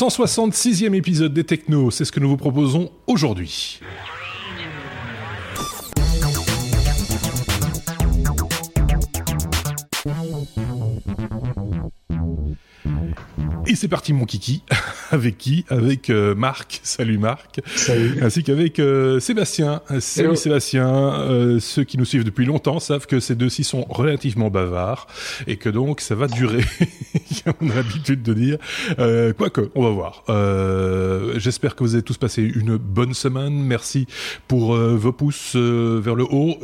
166e épisode des Technos, c'est ce que nous vous proposons aujourd'hui. C'est parti mon kiki. Avec qui Avec euh, Marc. Salut Marc. Salut. Ainsi qu'avec euh, Sébastien. Salut Hello. Sébastien. Euh, ceux qui nous suivent depuis longtemps savent que ces deux-ci sont relativement bavards et que donc ça va durer. On a l'habitude de dire. Quoique, on va voir. J'espère que vous avez tous passé une bonne semaine. Merci pour vos pouces vers le haut.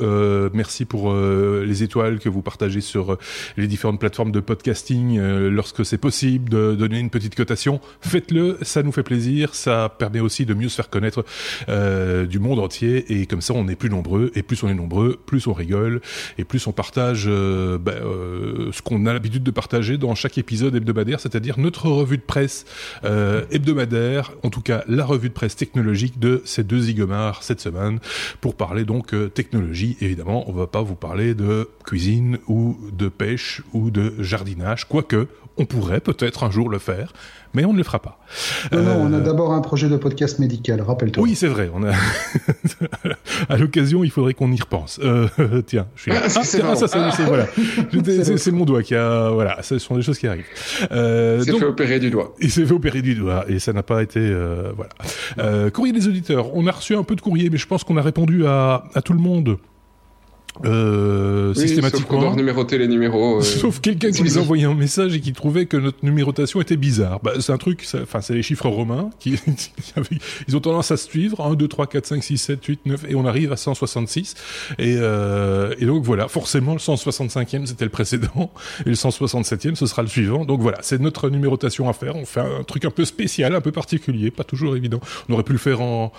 Merci pour les étoiles que vous partagez sur les différentes plateformes de podcasting lorsque c'est possible de donner petite cotation. Faites-le, ça nous fait plaisir. Ça permet aussi de mieux se faire connaître euh, du monde entier et comme ça on est plus nombreux et plus on est nombreux, plus on rigole et plus on partage euh, ben, euh, ce qu'on a l'habitude de partager dans chaque épisode hebdomadaire, c'est-à-dire notre revue de presse hebdomadaire, en tout cas la revue de presse technologique de ces deux zigomars cette semaine pour parler donc technologie. Évidemment, on va pas vous parler de cuisine ou de pêche ou de jardinage, quoique on pourrait peut-être un jour le faire, mais on ne le fera pas. Non, non, on a Euh, d'abord un projet de podcast médical, rappelle-toi. oui, c'est vrai. On a à l'occasion, il faudrait qu'on y repense. Euh, tiens, je suis là. Ah, c'est- Ah, ça, voilà. Mon doigt qui a. Voilà, ce sont des choses qui arrivent. Euh, s'est donc- fait opérer du doigt. il s'est fait opérer du doigt et ça n'a pas été euh, voilà. Euh, courrier des auditeurs. On a reçu un peu de courrier, mais je pense qu'on a répondu à, à tout le monde euh, Oui, sauf systématiquement. numéroter les numéros. euh, Sauf quelqu'un qui nous envoyé un message et qui trouvait que notre numérotation était bizarre. Bah, c'est un truc, enfin, c'est les chiffres romains qui, ils ont tendance à se suivre. 1, 2, 3, 4, 5, 6, 7, 8, 9, et on arrive à 166. Et, euh, et donc voilà, forcément, le 165e, c'était le précédent, et le 167e, ce sera le suivant. Donc voilà, c'est notre numérotation à faire. On fait un truc un peu spécial, un peu particulier, pas toujours évident. On aurait pu le faire en,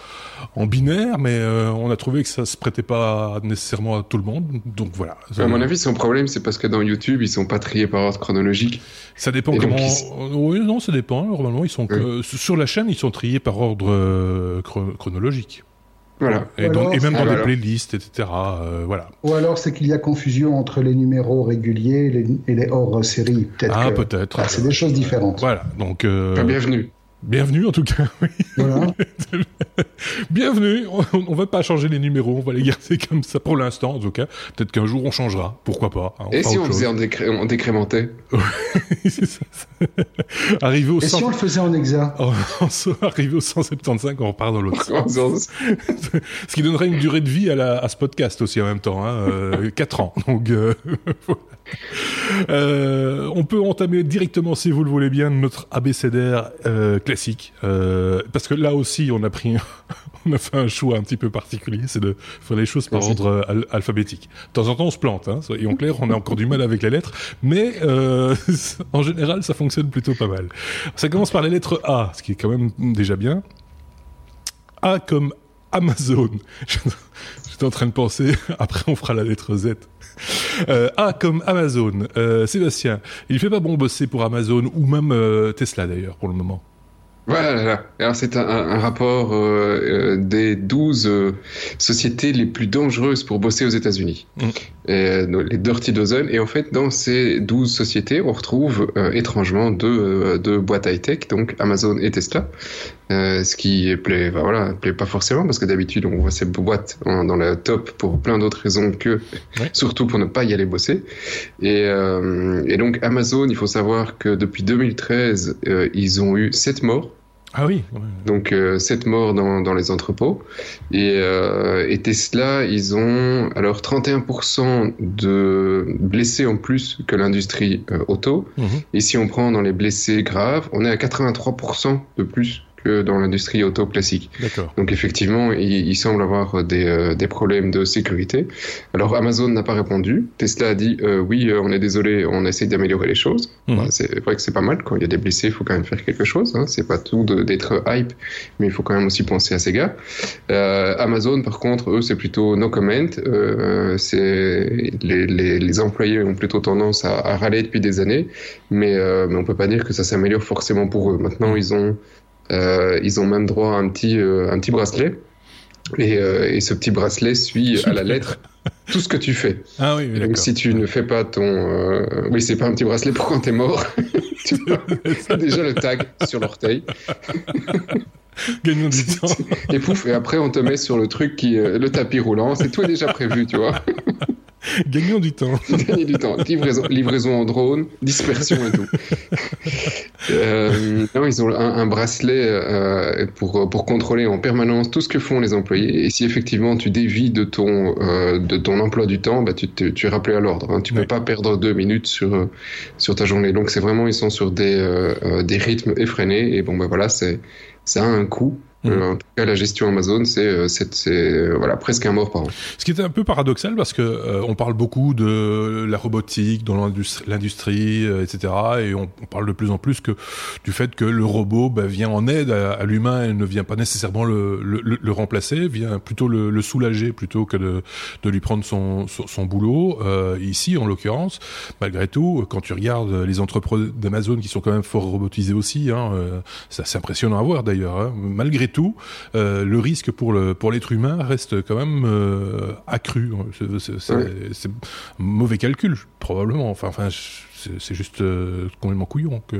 en binaire, mais euh, on a trouvé que ça se prêtait pas nécessairement à tout le monde. Donc voilà. À mon avis, son problème, c'est parce que dans YouTube, ils sont pas triés par ordre chronologique. Ça dépend Et comment. ils- Oui, non, ça dépend. Normalement, ils sont sur la chaîne, ils sont triés par ordre euh, chro- chronologique. Voilà. Et, donc- et même Ah, dans des voilà. playlists, etc. euh, voilà. Ou alors c'est qu'il y a confusion entre les numéros réguliers et les, et les hors série. Peut-être Ah, que- peut-être. Ah, c'est des choses différentes. Voilà. Donc, euh, bienvenue. bienvenue en tout cas. oui. Voilà. bienvenue. On, on va pas changer les numéros, on va les garder comme ça pour l'instant, en tout cas. Peut-être qu'un jour on changera. Pourquoi pas hein, Et si on faisait en, décré- en décrémenté C'est ça. Arrivé au Et 100... si on le faisait en hexa Oh, arrivé au 175, on repart dans l'autre En faisant- Ce qui donnerait une durée de vie à, la, à ce podcast aussi en même temps, hein, euh, 4 ans. Donc, euh, voilà. Euh, on peut entamer directement, si vous le voulez bien, notre abécédaire euh, classique, euh, parce que là aussi, on a pris, on a fait un choix un petit peu particulier, c'est de faire les choses par ordre euh, al- alphabétique. De temps en temps, on se plante, hein, soyons clairs, on a encore du mal avec les lettres, mais euh, en général, ça fonctionne plutôt pas mal. Ça commence par la lettre A, ce qui est quand même déjà bien. A comme Amazon. J'étais en train de penser, après on fera la lettre Z. Euh, A comme Amazon. Euh, Sébastien, il fait pas bon bosser pour Amazon ou même Tesla d'ailleurs pour le moment. Voilà. Alors, c'est un, un rapport euh, euh, des 12 euh, sociétés les plus dangereuses pour bosser aux États-Unis. Mm. Euh, les Dirty Dozen. Et en fait, dans ces 12 sociétés, on retrouve euh, étrangement deux, deux boîtes high-tech, donc Amazon et Tesla. Euh, ce qui plaît, bah voilà, plaît pas forcément parce que d'habitude on voit ces boîtes en- dans la top pour plein d'autres raisons que Ouais. surtout pour ne pas y aller bosser. Et, euh, et donc Amazon, il faut savoir que depuis 2013, euh, ils ont eu sept morts. Ah oui. ouais. Donc euh, sept morts dans, dans les entrepôts. Et, euh, et Tesla, ils ont alors 31% de blessés en plus que l'industrie euh, auto. Mhm. Et si on prend dans les blessés graves, on est à 83% de plus que dans l'industrie auto classique. Donc effectivement, il, il semble avoir des, euh, des problèmes de sécurité. Alors Amazon n'a pas répondu. Tesla a dit euh, oui, euh, on est désolé, on essaie d'améliorer les choses. Mhm. Bah, c'est vrai que c'est pas mal. Quand il y a des blessés, il faut quand même faire quelque chose. Hein. C'est pas tout d'être hype, mais il faut quand même aussi penser à ces gars. Euh, Amazon, par contre, eux, c'est plutôt no comment. Euh, c'est les, les, les employés ont plutôt tendance à, à râler depuis des années, mais, mais on peut pas dire que ça s'améliore forcément pour eux. Maintenant, ils ont ils ont même droit à un petit, euh, un petit bracelet. Et, euh, et ce petit bracelet suit à la lettre tout ce que tu fais. Ah oui, oui Donc si tu ne fais pas ton, euh, oui, c'est pas un petit bracelet pour quand t'es mort. tu as déjà le tag sur l'orteil. Gagnons du temps. Et pouf, et après on te met sur le truc qui, euh, le tapis roulant. C'est tout est déjà prévu, tu vois. Gagnons du temps. Gagner du temps. Livraison, livraison en drone, dispersion et tout. Euh, non, ils ont un, un bracelet euh, pour, pour contrôler en permanence tout ce que font les employés. Et si effectivement tu dévis de ton, euh, de ton emploi du temps, bah, tu, es rappelé à l'ordre. hein. Tu Oui. peux pas perdre deux minutes sur, sur ta journée. Donc c'est vraiment, ils sont sur des, des rythmes effrénés. Et bon, bah voilà, c'est, ça a un coût. Mhm. Euh, en tout cas, la gestion Amazon, c'est, euh, euh, voilà, presque un mort par an. Ce qui est un peu paradoxal parce que euh, on parle beaucoup de la robotique dans l'industrie, euh, etc. Et on, on parle de plus en plus que du fait que le robot bah, vient en aide à, à l'humain et ne vient pas nécessairement le, le, le- le remplacer, vient plutôt le, le soulager plutôt que de, de lui prendre son, son, son boulot. Euh, ici, en l'occurrence, malgré tout, quand tu regardes les entreprises d'Amazon qui sont quand même fort robotisées aussi, hein, ça c'est impressionnant à voir d'ailleurs. Hein, malgré tout, euh, le risque pour le pour l'être humain reste quand même euh, accru. C'est- Ouais. mauvais calcul probablement. Enfin, enfin, c'est juste euh, complètement couillon que.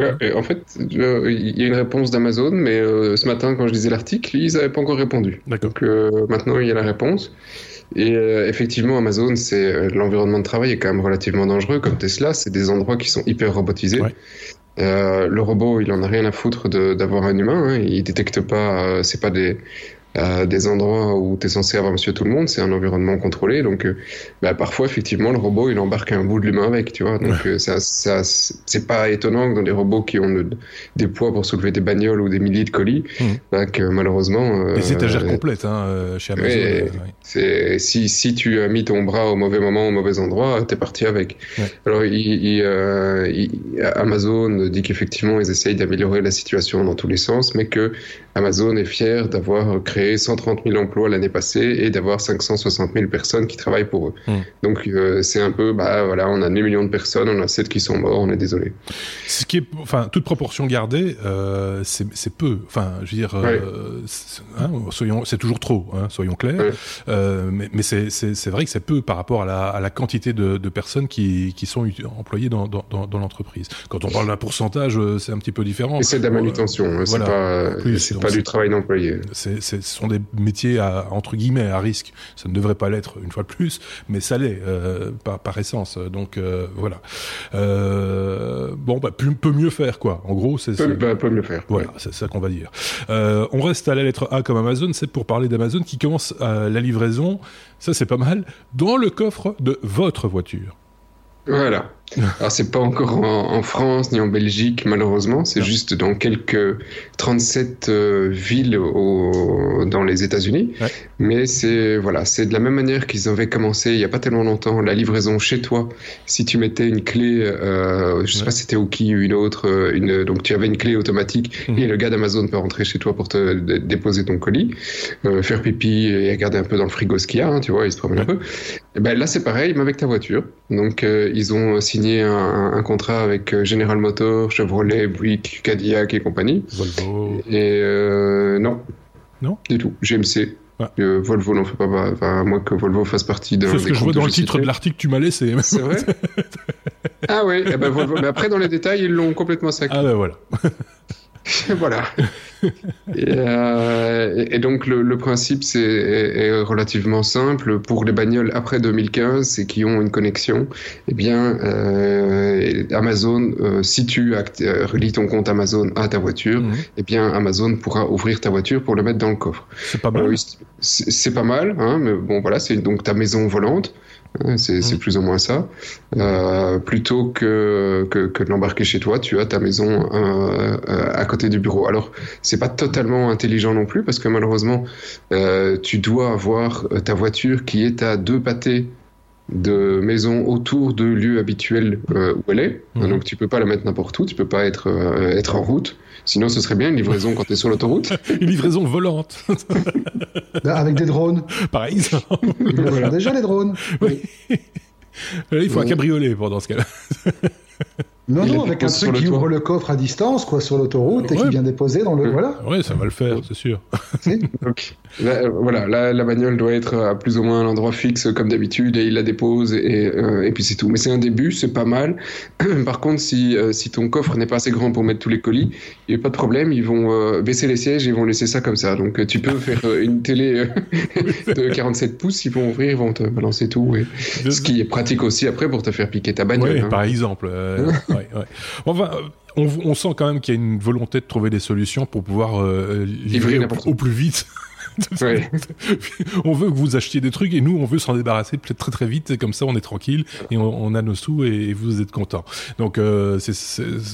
Ouais, et en fait, euh, il y a une réponse d'Amazon, mais euh, ce matin, quand je lisais l'article, ils n'avaient pas encore répondu. D'accord. Donc euh, maintenant, il y a la réponse. Et euh, effectivement, Amazon, c'est euh, l'environnement de travail est quand même relativement dangereux, comme Tesla. C'est des endroits qui sont hyper robotisés. Ouais. Euh, le robot, il en a rien à foutre d'avoir un humain. Hein. Il détecte pas. euh, c'est pas des des endroits où tu es censé avoir Monsieur Tout le Monde. C'est un environnement contrôlé. Donc, euh, bah, parfois, effectivement, le robot, il embarque un bout de l'humain avec. Tu vois. Donc, euh, ça, ça, c'est pas étonnant que dans des robots qui ont le- des poids pour soulever des bagnoles ou des milliers de colis, Mhm. bah, que malheureusement. euh, Les étagères complètes hein, euh, chez Amazon. ouais. si si tu as mis ton bras au mauvais moment au mauvais endroit, t'es parti avec. Alors il, il, il- Amazon dit qu'effectivement ils essayent d'améliorer la situation dans tous les sens, mais que Amazon est fier d'avoir créé 130 000 emplois l'année passée et d'avoir 560 000 personnes qui travaillent pour eux. Mm. Donc euh, c'est un peu bah voilà, on a 2 millions de personnes, on a 7 qui sont morts, on est désolé. Ce qui est, enfin, toute proportion gardée, euh, c'est c'est peu. Enfin, je veux dire, euh, c'est- hein, soyons, c'est toujours trop, hein, soyons clairs. Ouais. Euh, mais mais c'est c'est c'est vrai que c'est peu par rapport à la, à la quantité de, de personnes qui qui sont employées dans dans dans, dans l'entreprise. Quand on parle d'un pourcentage, c'est un petit peu différent. Et c'est de la manutention, hein, c'est voilà. pas En plus, c'est donc pas c'est- du travail d'employé. C'est, c'est- ce sont des métiers à, entre guillemets à risque. Ça ne devrait pas l'être une fois de plus, mais ça l'est euh, par, par essence. Donc euh, voilà. Euh, bon, bah, peut, peut mieux faire quoi. En gros, c'est, Peut, c'est- bah, peut le faire. voilà, c'est ça qu'on va dire. On reste à la lettre A comme Amazon. C'est pour parler d'Amazon qui commence la livraison. Ça, c'est pas mal. Dans le coffre de votre voiture. Voilà. Alors c'est pas encore en, en France ni en Belgique malheureusement, c'est juste dans quelques 37 euh, villes au, dans les États-Unis. Ouais. Mais c'est voilà, c'est de la même manière qu'ils avaient commencé il y a pas tellement longtemps la livraison chez toi. Si tu mettais une clé, euh, je sais Ouais. pas si c'était Oki ou une autre, euh, une, donc tu avais une clé automatique Mhm. et le gars d'Amazon peut rentrer chez toi pour te dé- déposer ton colis, euh, faire pipi et regarder un peu dans le frigo ce qu'il y a, hein, tu vois, il se promène un peu. Et ben là c'est pareil, mais avec ta voiture. Donc euh, ils ont signé un, contrat avec euh, General Motors, Chevrolet, Buick, Cadillac et compagnie. Volvo. Et euh, non. Non? Du tout. GMC. Ouais. Euh, Volvo n'en fait pas, enfin, à moins que Volvo fasse partie d'un C'est ce que je vois dans le titre de l'article que tu m'as laissé. C'est vrai Ah oui, eh ben Volvo. Mais après, dans les détails, ils l'ont complètement sacré. Ah ben voilà. voilà. Et, euh, et- et donc le, le principe c'est est, est relativement simple pour les bagnoles après 2015 c'est qui ont une connexion. Eh bien euh, Amazon euh, si tu euh, relis ton compte Amazon à ta voiture, Mhm. eh bien Amazon pourra ouvrir ta voiture pour le mettre dans le coffre. C'est pas mal. C'est c'est pas mal, hein, mais bon voilà c'est donc ta maison volante. C'est c'est Mhm. plus ou moins ça. Euh, plutôt que, que, que de l'embarquer chez toi, tu as ta maison euh, euh, à côté du bureau. Alors, c'est pas totalement intelligent non plus, parce que malheureusement, euh, tu dois avoir euh, ta voiture qui est à deux pâtés de maison autour de lieu habituel euh, où elle est. Mhm. Donc, tu peux pas la mettre n'importe où, tu peux pas être, euh, être en route. Sinon, ce serait bien une livraison quand tu es sur l'autoroute. Une livraison volante, Avec des drones. par exemple. Font déjà les drones. Oui. Là, il faut un cabriolet pendant ce cas-là. Non, non, avec un truc qui toit. ouvre le coffre à distance, quoi, sur l'autoroute, et qui vient déposer dans le. Ouais. Voilà. Ouais, ça va le faire, c'est sûr. Donc, là, euh, voilà, là, la bagnole doit être à plus ou moins un endroit fixe comme d'habitude et il la dépose et, euh, et puis c'est tout. Mais c'est un début, c'est pas mal. Par contre, si, euh, si ton coffre n'est pas assez grand pour mettre tous les colis, il n'y a pas de problème, ils vont euh, baisser les sièges et ils vont laisser ça comme ça. Donc euh, tu peux faire euh, une télé euh, de 47 pouces, ils vont ouvrir, ils vont te balancer tout. Et... Ce qui est pratique aussi après pour te faire piquer ta bagnole. Ouais, hein. par exemple. euh, ouais, ouais. Enfin, on, on sent quand même qu'il y a une volonté de trouver des solutions pour pouvoir euh, livrer au, plus vite. Ouais. on veut que vous achetiez des trucs et nous on veut s'en débarrasser peut-être très très vite comme ça on est tranquille et on, on a nos sous et, vous êtes content donc euh,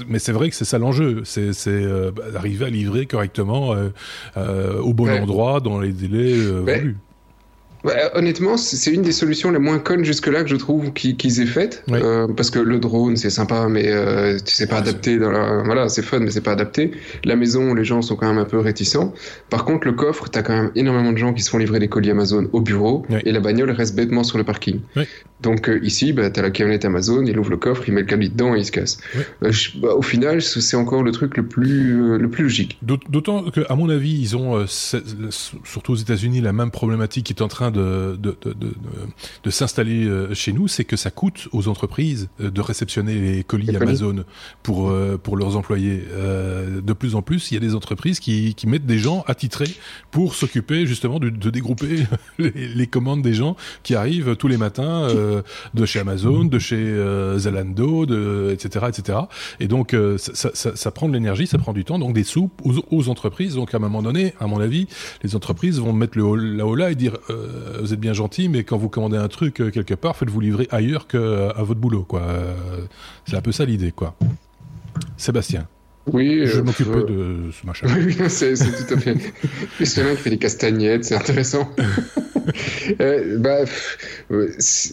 mais c'est vrai que c'est ça l'enjeu c'est, euh, bah, d'arriver à livrer correctement euh, euh, au bon Ouais. endroit dans les délais euh, voulus Ouais, honnêtement, c'est une des solutions les moins connes jusque-là que je trouve qui- qu'ils aient faites. Ouais. Euh, parce que le drone, c'est sympa, mais euh, tu sais pas Ouais, adapté. Dans la... Voilà, c'est fun, mais c'est pas adapté. La maison, les gens sont quand même un peu réticents. Par contre, le coffre, t'as quand même énormément de gens qui se font livrer des colis Amazon au bureau, et la bagnole reste bêtement sur le parking. Donc euh, ici, bah, t'as la camionnette Amazon, il ouvre le coffre, il met le colis dedans et il se casse. Ouais. Euh, je- bah, au final, c'est encore le truc le plus, euh, le plus logique. D'aut- D'autant que, à mon avis, ils ont, euh, surtout aux États-Unis, la même problématique qui est en train de, de, de, de, de- de s'installer chez nous, c'est que ça coûte aux entreprises de réceptionner les colis Les colis. Amazon pour, pour leurs employés. De plus en plus, il y a des entreprises qui, qui mettent des gens attitrés pour s'occuper justement de, de dégrouper les, les commandes des gens qui arrivent tous les matins euh, de chez Amazon, de chez euh, Zalando, de, etc., etc. Et donc, euh, ça, ça, ça, ça prend de l'énergie, ça prend du temps, donc des sous aux, aux entreprises. Donc, à un moment donné, à mon avis, les entreprises vont mettre le la haut là et dire euh, vous êtes bien gentil, mais quand vous commandez un truc quelque part, faites-vous livrer ailleurs que à votre boulot, quoi. C'est un peu ça l'idée, quoi. Sébastien, Oui, je euh, m'occupe euh, de ce machin. Oui, c'est tout à fait. Puis c'est qui fait des castagnettes, c'est intéressant. Euh, bah,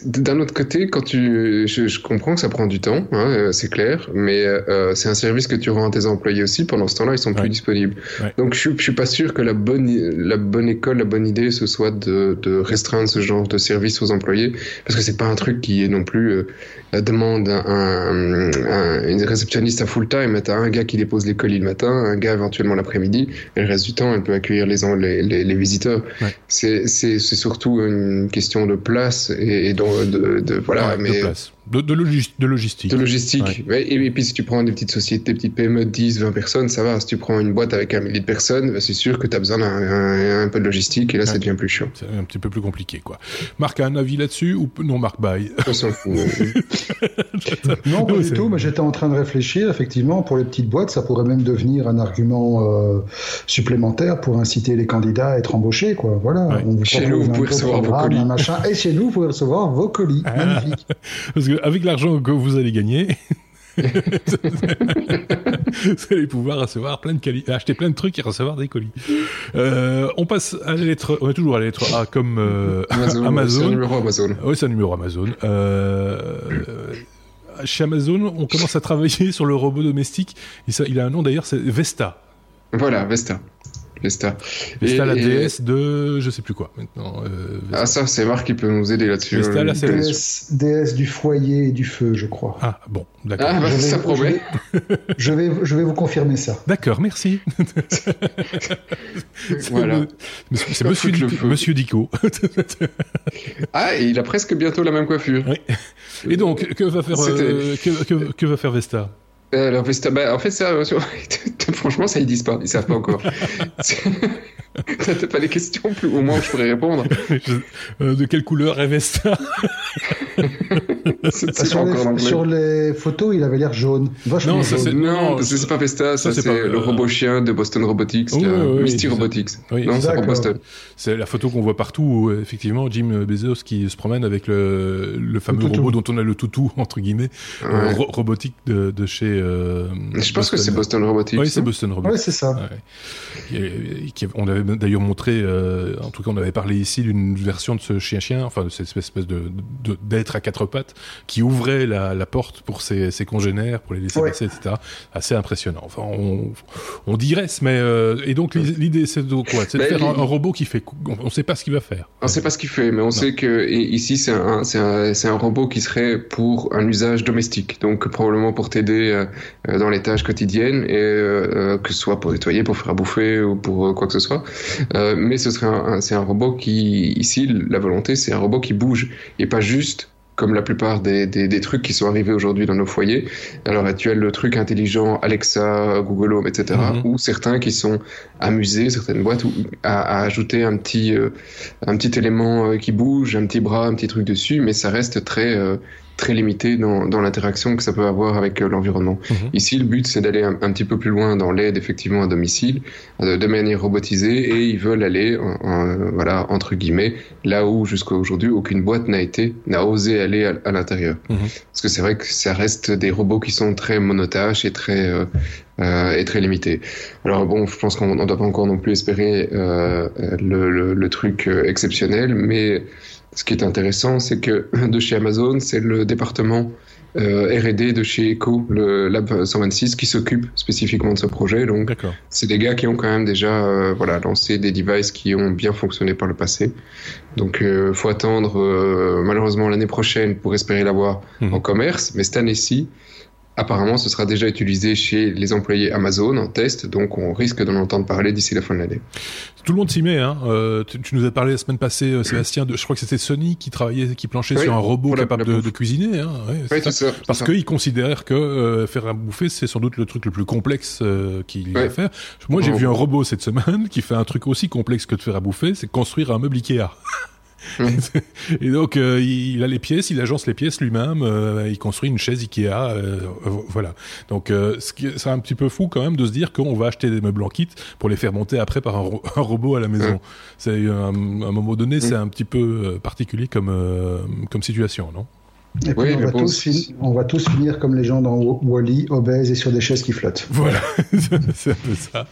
d'un autre côté, quand tu, je, je comprends que ça prend du temps, hein, euh, c'est clair, mais euh, c'est un service que tu rends à tes employés aussi. Pendant ce temps-là, ils sont plus disponibles. Ouais. Donc, je, suis- je suis pas sûr que la bonne, la bonne école, la bonne idée, ce soit de, de restreindre ce genre de service aux employés, parce que c'est pas un truc qui est non plus euh, la demande un, un, un- une réceptionniste à full time. T'as un gars qui dépose les colis le matin, un gars éventuellement l'après-midi, et le reste du temps, elle peut accueillir les, les, les, les visiteurs. Ouais. C'est c'est c'est surtout une question de place et, et donc de, de voilà, Ouais, mais de place, de, de, logis- de logistique. de logistique. Ouais, et, et puis si tu prends des petites sociétés, des petites PME de 10, 20 personnes, ça va. Si tu prends une boîte avec un millier de personnes, bah, c'est sûr que tu as besoin d'un un, un peu de logistique et là, ça devient plus chiant. C'est un petit peu plus compliqué, quoi. Marc a un avis là-dessus ou non, Marc Baye On s'en fout. Non, pas du tout, mais j'étais en train de réfléchir, effectivement, pour les petites boîtes, ça pourrait même devenir un argument euh, supplémentaire pour inciter les candidats à être embauchés, quoi. Voilà. Ouais. On vous Chez nous, vous pouvez recevoir vos colis. machin, et chez nous, vous pouvez recevoir vos colis. Ah. Magnifique. Parce qu'avec l'argent que vous allez gagner, vous allez pouvoir recevoir plein de acheter plein de trucs et recevoir des colis. Euh, on passe à la lettre, on est toujours à la lettre A comme euh, Amazon. Amazon. C'est un numéro Amazon. Oui, c'est un numéro Amazon. Euh, chez Amazon, on commence à travailler sur le robot domestique. Ça, il a un nom d'ailleurs, c'est Vesta. Voilà, Vesta. Vesta. Vesta, Et- la et- déesse de, je sais plus quoi maintenant. euh. Ah, ça, c'est Marc qui peut nous aider là-dessus. Vesta, Euh, c'est- Déesse, déesse du foyer et du feu, je crois. Ah, bon, d'accord. Ah, bah, Je vais- ça promet. Je vais, je vais vous confirmer ça. D'accord, merci. C'est Voilà. C'est monsieur, le Dico- feu. monsieur Dico. Ah, et il a presque bientôt la même coiffure. Oui. Et donc, que va faire, euh, que, que- que va faire Vesta? Alors, Vesta, bah, en fait, ça, euh, franchement, ça, ils disent pas. Ils savent pas encore. T'as t'as pas des questions plus au moins je pourrais répondre. Je- euh, De quelle couleur est Vesta C'est Bah, c'est sur, les, sur les photos, il avait l'air jaune. Vachement Non, ça, jaune. c'est- Non, non, parce que c'est pas Vesta, ça, ça, c'est le euh, robot chien de Boston Robotics, oui, oui, Misty ça. Robotics. Oui, non, c'est. Boston. C'est la photo qu'on voit partout, où, euh, effectivement, Jim Bezos qui se promène avec le, le fameux toutou. robot dont on a le toutou, entre guillemets, euh, Ouais. ro- robotique de, de chez... euh, Je pense que c'est Boston Robotics. Oui, c'est Boston Robotics. Ouais, c'est ça. Ouais. On avait d'ailleurs montré, euh, en tout cas, on avait parlé ici d'une version de ce chien-chien, enfin de cette espèce de de- d'aide être à quatre pattes qui ouvrait la, la porte pour ses, ses, congénères, pour les laisser passer, etc. Assez impressionnant. Enfin, on, on digresse, mais euh, et donc l'idée c'est de quoi? C'est de faire un, robot qui fait. On ne sait pas ce qu'il va faire. On ne sait pas ce qu'il fait, mais on sait que ici c'est un, c'est un, un, robot qui serait pour un usage domestique, donc probablement pour t'aider euh, dans les tâches quotidiennes et euh, que ce soit pour nettoyer, pour faire à bouffer ou pour quoi que ce soit. mais ce serait un, c'est un robot qui ici la volonté c'est un robot qui bouge et pas juste comme la plupart des, des, des trucs qui sont arrivés aujourd'hui dans nos foyers. À l'heure actuelle, le truc intelligent, Alexa, Google Home, etc., mhm. ou certains qui sont amusés, certaines boîtes, à, à ajouter un petit, euh, un petit élément euh, qui bouge, un petit bras, un petit truc dessus, mais ça reste très, euh, très limité dans, dans l'interaction que ça peut avoir avec euh, l'environnement. Mhm. Ici, le but, c'est d'aller un, petit peu plus loin dans l'aide effectivement à domicile, euh, de manière robotisée, et ils veulent aller, voilà, entre guillemets, là où jusqu'à aujourd'hui aucune boîte n'a été, n'a osé aller à, l'intérieur. Mhm. Parce que c'est vrai que ça reste des robots qui sont très monotâches et très euh, euh, et très limités. Alors bon, je pense qu'on ne doit pas encore non plus espérer euh, le, le, le, truc exceptionnel, mais ce qui est intéressant, c'est que de chez Amazon, c'est le département euh, R&D de chez Echo, le Lab 126, qui s'occupe spécifiquement de ce projet. Donc, c'est des gars qui ont quand même déjà euh, voilà lancé des devices qui ont bien fonctionné par le passé. Donc, euh, faut attendre malheureusement l'année prochaine pour espérer l'avoir mmh. en commerce. Mais cette année-ci, Apparemment, ce sera déjà utilisé chez les employés Amazon en test, donc on risque d'en entendre parler d'ici la fin de l'année. Tout le monde s'y met. Hein. Euh, tu, nous as parlé la semaine passée, euh, Sébastien, de, je crois que c'était Sony qui travaillait, qui planchait sur un robot capable de, de, cuisiner. Hein. Ouais, ça. Ça, Parce qu'ils considèrent que euh, faire un bouffer, c'est sans doute le truc le plus complexe euh, qu'il y a à faire. Moi, j'ai vu un robot cette semaine qui fait un truc aussi complexe que de faire à bouffer, c'est construire un meuble Ikea. Et donc euh, il a les pièces, il agence les pièces lui-même, euh, il construit une chaise Ikea, euh, voilà. Donc c'est un petit peu fou quand même de se dire qu'on va acheter des meubles en kit pour les faire monter après par un, un robot à la maison. C'est à un, moment donné, c'est un petit peu particulier comme comme situation, non? Et puis on, va tous on, va tous finir comme les gens dans Wally, obèses et sur des chaises qui flottent. Voilà, c'est un peu ça.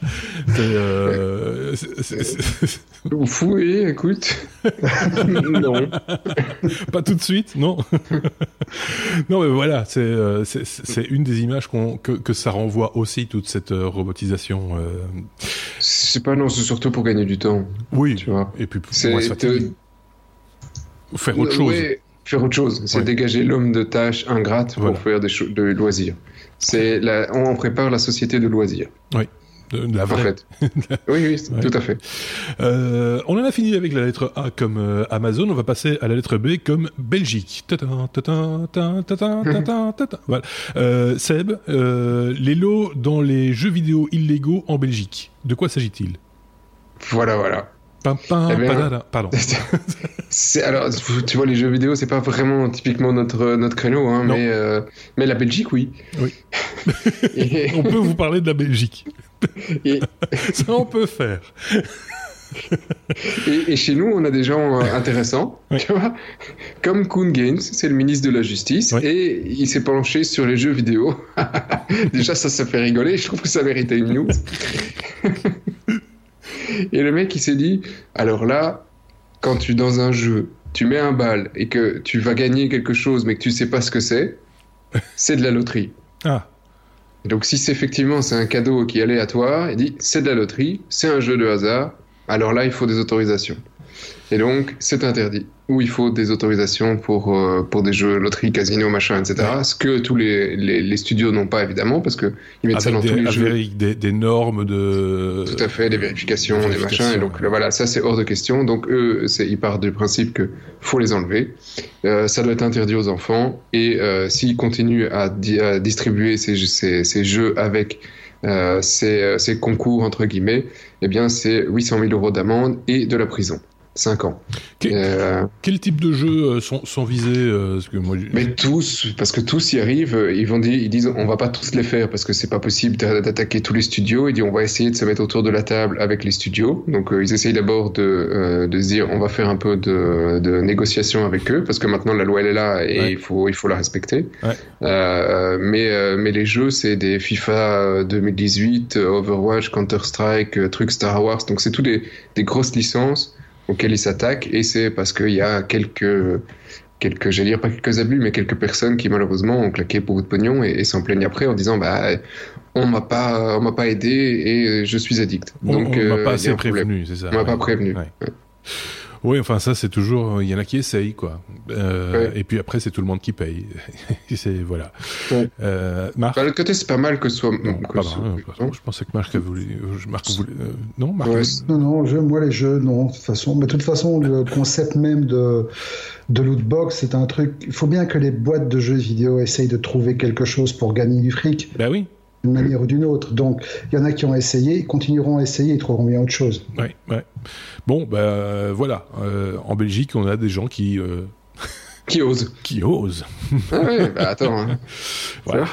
Euh, oui, écoute. non. Pas tout de suite, non. non, mais voilà, c'est euh, une des images que, que, ça renvoie aussi, toute cette euh, robotisation. Euh... C'est pas non, c'est surtout pour gagner du temps. Oui, tu vois. Et puis pour moi, faire autre chose faire autre chose. C'est dégager l'homme de tâches ingrates pour faire des de loisirs. C'est la... on prépare la société de loisirs. Oui. De la vraie. oui, oui, tout à fait. Euh, on en a fini avec la lettre A comme euh, Amazon. On va passer à la lettre B comme Belgique. voilà. Euh, Seb, les lots dans les jeux vidéo illégaux en Belgique. De quoi s'agit-il? Voilà, voilà. Eh pardon. alors, tu vois, les jeux vidéo, c'est pas vraiment typiquement notre notre créneau, hein, mais euh, mais la Belgique, oui. Oui. On peut vous parler de la Belgique. Ça, on peut faire. et, chez nous, on a des gens euh, intéressants, tu vois, comme Kuhn Gaines, c'est le ministre de la Justice, et il s'est penché sur les jeux vidéo. Déjà, ça, ça fait rigoler. Je trouve que ça méritait une news. Et le mec, il s'est dit, alors là, quand tu dans un jeu, tu mets un bal et que tu vas gagner quelque chose, mais que tu sais pas ce que c'est, c'est de la loterie. Ah. Donc si c'est effectivement c'est un cadeau qui est aléatoire, il dit c'est de la loterie, c'est un jeu de hasard, alors là il faut des autorisations. Et donc, c'est interdit. Ou il faut des autorisations pour, euh, pour des jeux, loterie, casino, machin, etc. Ce que tous les, les, les studios n'ont pas, évidemment, parce qu'ils mettent ça dans tous les jeux. Avec des, des, normes de... Tout à fait, des vérifications, des, machins. Et donc, voilà, ça, c'est hors de question. Donc, eux, ils partent du principe que faut les enlever. Euh, ça doit être interdit aux enfants. Et euh, s'ils continuent à, à distribuer ces, ces, ces, jeux avec euh, ces, ces concours, entre guillemets, eh bien, c'est 800 000 euros d'amende et de la prison. 5 ans. Euh, quel type de jeux euh, sont, sont visés euh, que moi, Mais tous, parce que tous y arrivent. Ils vont dire, ils disent, on va pas tous les faire parce que c'est pas possible d'attaquer tous les studios. Ils disent, on va essayer de se mettre autour de la table avec les studios. Donc ils essayent d'abord de, de se dire, on va faire un peu de, de négociation avec eux parce que maintenant la loi elle est là et il faut il faut la respecter. Ouais. mais mais les jeux c'est des FIFA 2018, Overwatch, Counter Strike, trucs Star Wars. Donc c'est tous des, des grosses licences auxquels ils s'attaquent et c'est parce qu'il y a quelques quelques, j'allais dire pas quelques abus, mais quelques personnes qui malheureusement ont claqué beaucoup de pognon et, s'en plaignent après en disant bah on m'a pas, on m'a pas aidé et je suis addict. Donc on, m'a pas assez prévenu, c'est ça. On m'a pas prévenu. Oui, enfin ça c'est toujours, il y en a qui essayent quoi. Euh, Et puis après c'est tout le monde qui paye. c'est voilà. Euh, Marc. Bah, l'autre côté c'est pas mal que ce soit. Non, que pas je pensais que Marc voulait. Marc voulait euh, non, Marc. Non, non, je, moi les jeux non. De toute façon, mais de toute façon le concept même de de lootbox c'est un truc. Il faut bien que les boîtes de jeux vidéo essayent de trouver quelque chose pour gagner du fric. Ben oui d'une manière ou d'une autre. Donc, il y en a qui ont essayé, continueront à essayer, ils trouveront bien autre chose. Oui, ouais. Bon, ben voilà. Euh, en Belgique, on a des gens qui euh, qui ose. Qui ose. Ah oui, bah attends. Hein. voilà.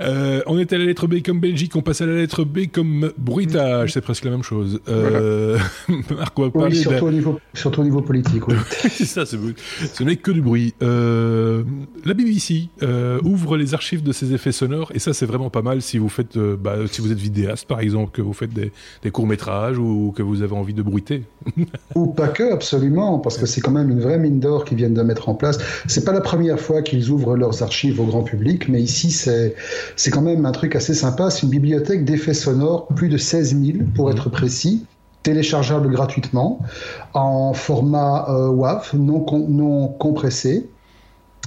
Euh, on est à la lettre B comme Belgique, on passe à la lettre B comme bruitage, c'est presque la même chose. Euh, Marc, on va parler oui, surtout, au niveau, surtout au niveau politique. Oui. c'est ça, ce n'est que du bruit. Euh, la BBC euh, ouvre les archives de ses effets sonores, et ça c'est vraiment pas mal si vous faites, euh, bah, si vous êtes vidéaste par exemple, que vous faites des, des courts métrages ou que vous avez envie de bruiter. ou pas que, absolument, parce que c'est quand même une vraie mine d'or qu'ils viennent de mettre en place. C'est pas la première fois qu'ils ouvrent leurs archives au grand public, mais ici c'est c'est quand même un truc assez sympa. C'est une bibliothèque d'effets sonores, plus de 16 000 pour être précis, téléchargeable gratuitement en format euh, WAV non, non compressé.